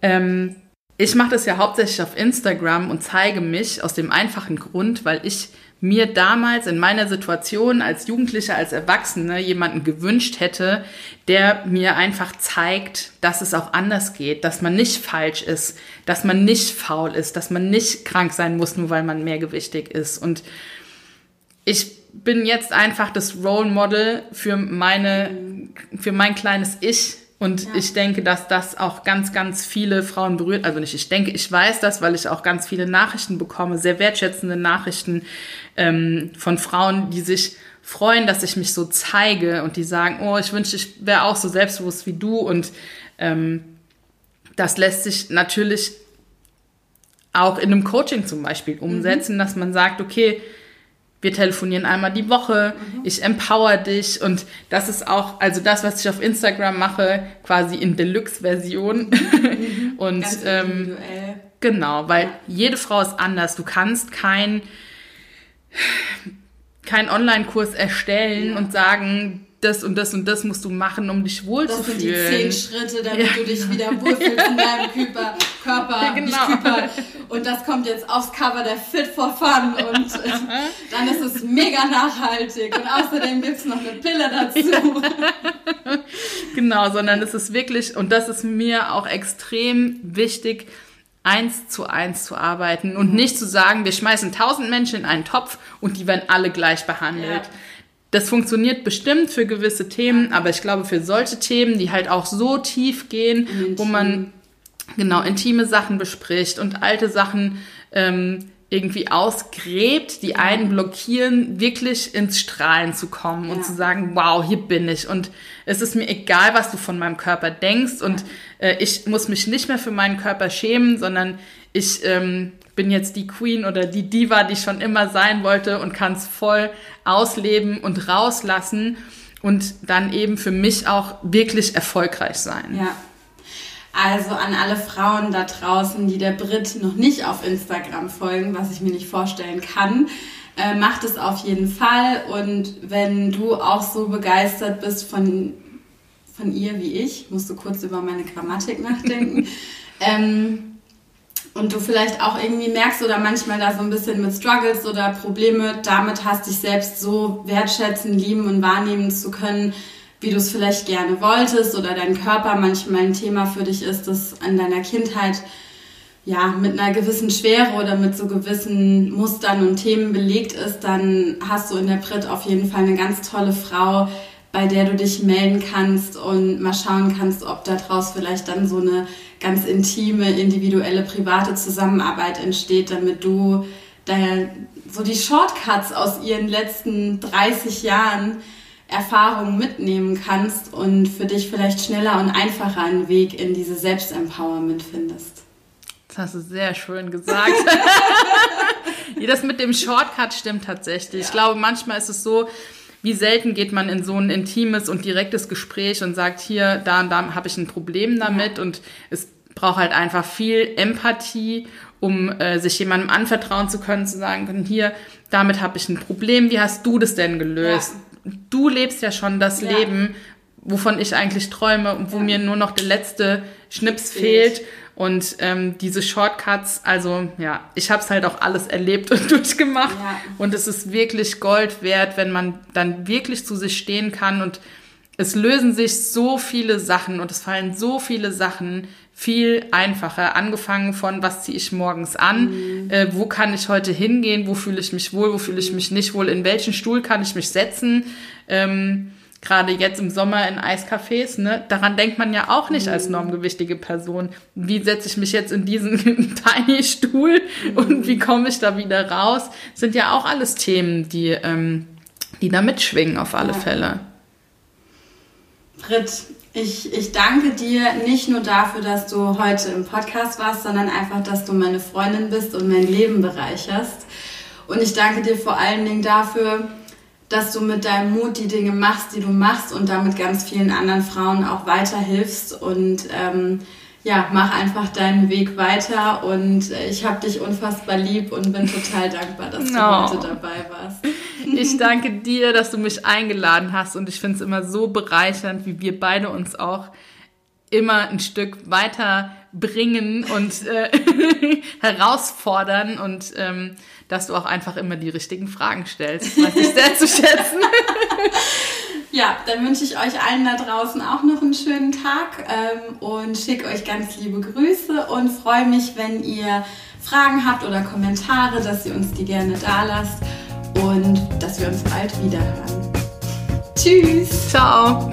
C: Ähm, ich mache das ja hauptsächlich auf Instagram und zeige mich aus dem einfachen Grund, weil ich mir damals in meiner Situation als Jugendliche, als Erwachsene jemanden gewünscht hätte, der mir einfach zeigt, dass es auch anders geht, dass man nicht falsch ist, dass man nicht faul ist, dass man nicht krank sein muss, nur weil man mehrgewichtig ist. Und ich bin jetzt einfach das Role Model für meine, für mein kleines Ich, und ja. ich denke, dass das auch ganz, ganz viele Frauen berührt. Also nicht, ich denke, ich weiß das, weil ich auch ganz viele Nachrichten bekomme, sehr wertschätzende Nachrichten ähm, von Frauen, die sich freuen, dass ich mich so zeige und die sagen, oh, ich wünschte, ich wäre auch so selbstbewusst wie du. Und ähm, das lässt sich natürlich auch in einem Coaching zum Beispiel umsetzen, mhm. dass man sagt, okay, wir telefonieren einmal die Woche, mhm. ich empower dich und das ist auch, also das, was ich auf Instagram mache, quasi in Deluxe-Version. Mhm. und Ganz ähm, genau, weil ja. jede Frau ist anders. Du kannst kein keinen Online-Kurs erstellen ja. und sagen, das und das und das musst du machen, um dich wohlzufühlen.
B: Das sind die zehn Schritte, damit ja. du dich wieder wohlfühlst in deinem Körper, Körper ja, genau. Körper. Und das kommt jetzt aufs Cover der Fit for Fun und dann ist es mega nachhaltig. Und außerdem gibt es noch eine Pille dazu.
C: genau, sondern es ist wirklich, und das ist mir auch extrem wichtig, eins zu eins zu arbeiten und nicht zu sagen, wir schmeißen tausend Menschen in einen Topf und die werden alle gleich behandelt. Das funktioniert bestimmt für gewisse Themen, aber ich glaube für solche Themen, die halt auch so tief gehen, Intim. wo man genau intime Sachen bespricht und alte Sachen ähm, irgendwie ausgräbt, die einen blockieren, wirklich ins Strahlen zu kommen und ja. zu sagen, wow, hier bin ich. Und es ist mir egal, was du von meinem Körper denkst. Und äh, ich muss mich nicht mehr für meinen Körper schämen, sondern ich ähm, bin jetzt die Queen oder die Diva, die ich schon immer sein wollte und kann es voll ausleben und rauslassen und dann eben für mich auch wirklich erfolgreich sein.
B: Ja. Also an alle Frauen da draußen, die der Brit noch nicht auf Instagram folgen, was ich mir nicht vorstellen kann, äh, macht es auf jeden Fall. Und wenn du auch so begeistert bist von, von ihr wie ich, musst du kurz über meine Grammatik nachdenken. ähm, und du vielleicht auch irgendwie merkst oder manchmal da so ein bisschen mit Struggles oder Probleme damit hast, dich selbst so wertschätzen, lieben und wahrnehmen zu können, wie du es vielleicht gerne wolltest oder dein Körper manchmal ein Thema für dich ist, das an deiner Kindheit ja mit einer gewissen Schwere oder mit so gewissen Mustern und Themen belegt ist, dann hast du in der Brit auf jeden Fall eine ganz tolle Frau, bei der du dich melden kannst und mal schauen kannst, ob daraus vielleicht dann so eine ganz intime, individuelle, private Zusammenarbeit entsteht, damit du da so die Shortcuts aus ihren letzten 30 Jahren Erfahrungen mitnehmen kannst und für dich vielleicht schneller und einfacher einen Weg in diese Selbstempowerment findest.
C: Das hast du sehr schön gesagt. das mit dem Shortcut stimmt tatsächlich. Ja. Ich glaube, manchmal ist es so, wie selten geht man in so ein intimes und direktes Gespräch und sagt, hier, da und da habe ich ein Problem damit ja. und es braucht halt einfach viel Empathie, um äh, sich jemandem anvertrauen zu können, zu sagen, hier, damit habe ich ein Problem, wie hast du das denn gelöst? Ja du lebst ja schon das ja. Leben, wovon ich eigentlich träume und wo ja. mir nur noch der letzte Schnips fehlt. Und ähm, diese Shortcuts, also ja, ich habe es halt auch alles erlebt und durchgemacht. Ja. Und es ist wirklich Gold wert, wenn man dann wirklich zu sich stehen kann. Und es lösen sich so viele Sachen und es fallen so viele Sachen viel einfacher. Angefangen von, was ziehe ich morgens an, mhm. äh, wo kann ich heute hingehen, wo fühle ich mich wohl, wo fühle ich mich nicht wohl, in welchen Stuhl kann ich mich setzen. Ähm, Gerade jetzt im Sommer in Eiscafés, ne, daran denkt man ja auch nicht mhm. als normgewichtige Person. Wie setze ich mich jetzt in diesen tiny Stuhl mhm. und wie komme ich da wieder raus? Sind ja auch alles Themen, die, ähm, die da mitschwingen auf alle ja. Fälle.
B: Britt, ich, ich danke dir nicht nur dafür, dass du heute im Podcast warst, sondern einfach, dass du meine Freundin bist und mein Leben bereicherst. Und ich danke dir vor allen Dingen dafür, dass du mit deinem Mut die Dinge machst, die du machst und damit ganz vielen anderen Frauen auch weiterhilfst. Und ähm, ja, mach einfach deinen Weg weiter. Und äh, ich habe dich unfassbar lieb und bin total dankbar, dass du oh. heute dabei warst.
C: Ich danke dir, dass du mich eingeladen hast und ich finde es immer so bereichernd, wie wir beide uns auch immer ein Stück weiter bringen und äh, herausfordern und ähm, dass du auch einfach immer die richtigen Fragen stellst, was ich sehr zu schätzen.
B: ja, dann wünsche ich euch allen da draußen auch noch einen schönen Tag ähm, und schicke euch ganz liebe Grüße und freue mich, wenn ihr Fragen habt oder Kommentare, dass ihr uns die gerne da lasst und dass wir uns bald wieder hören. Tschüss.
C: Ciao.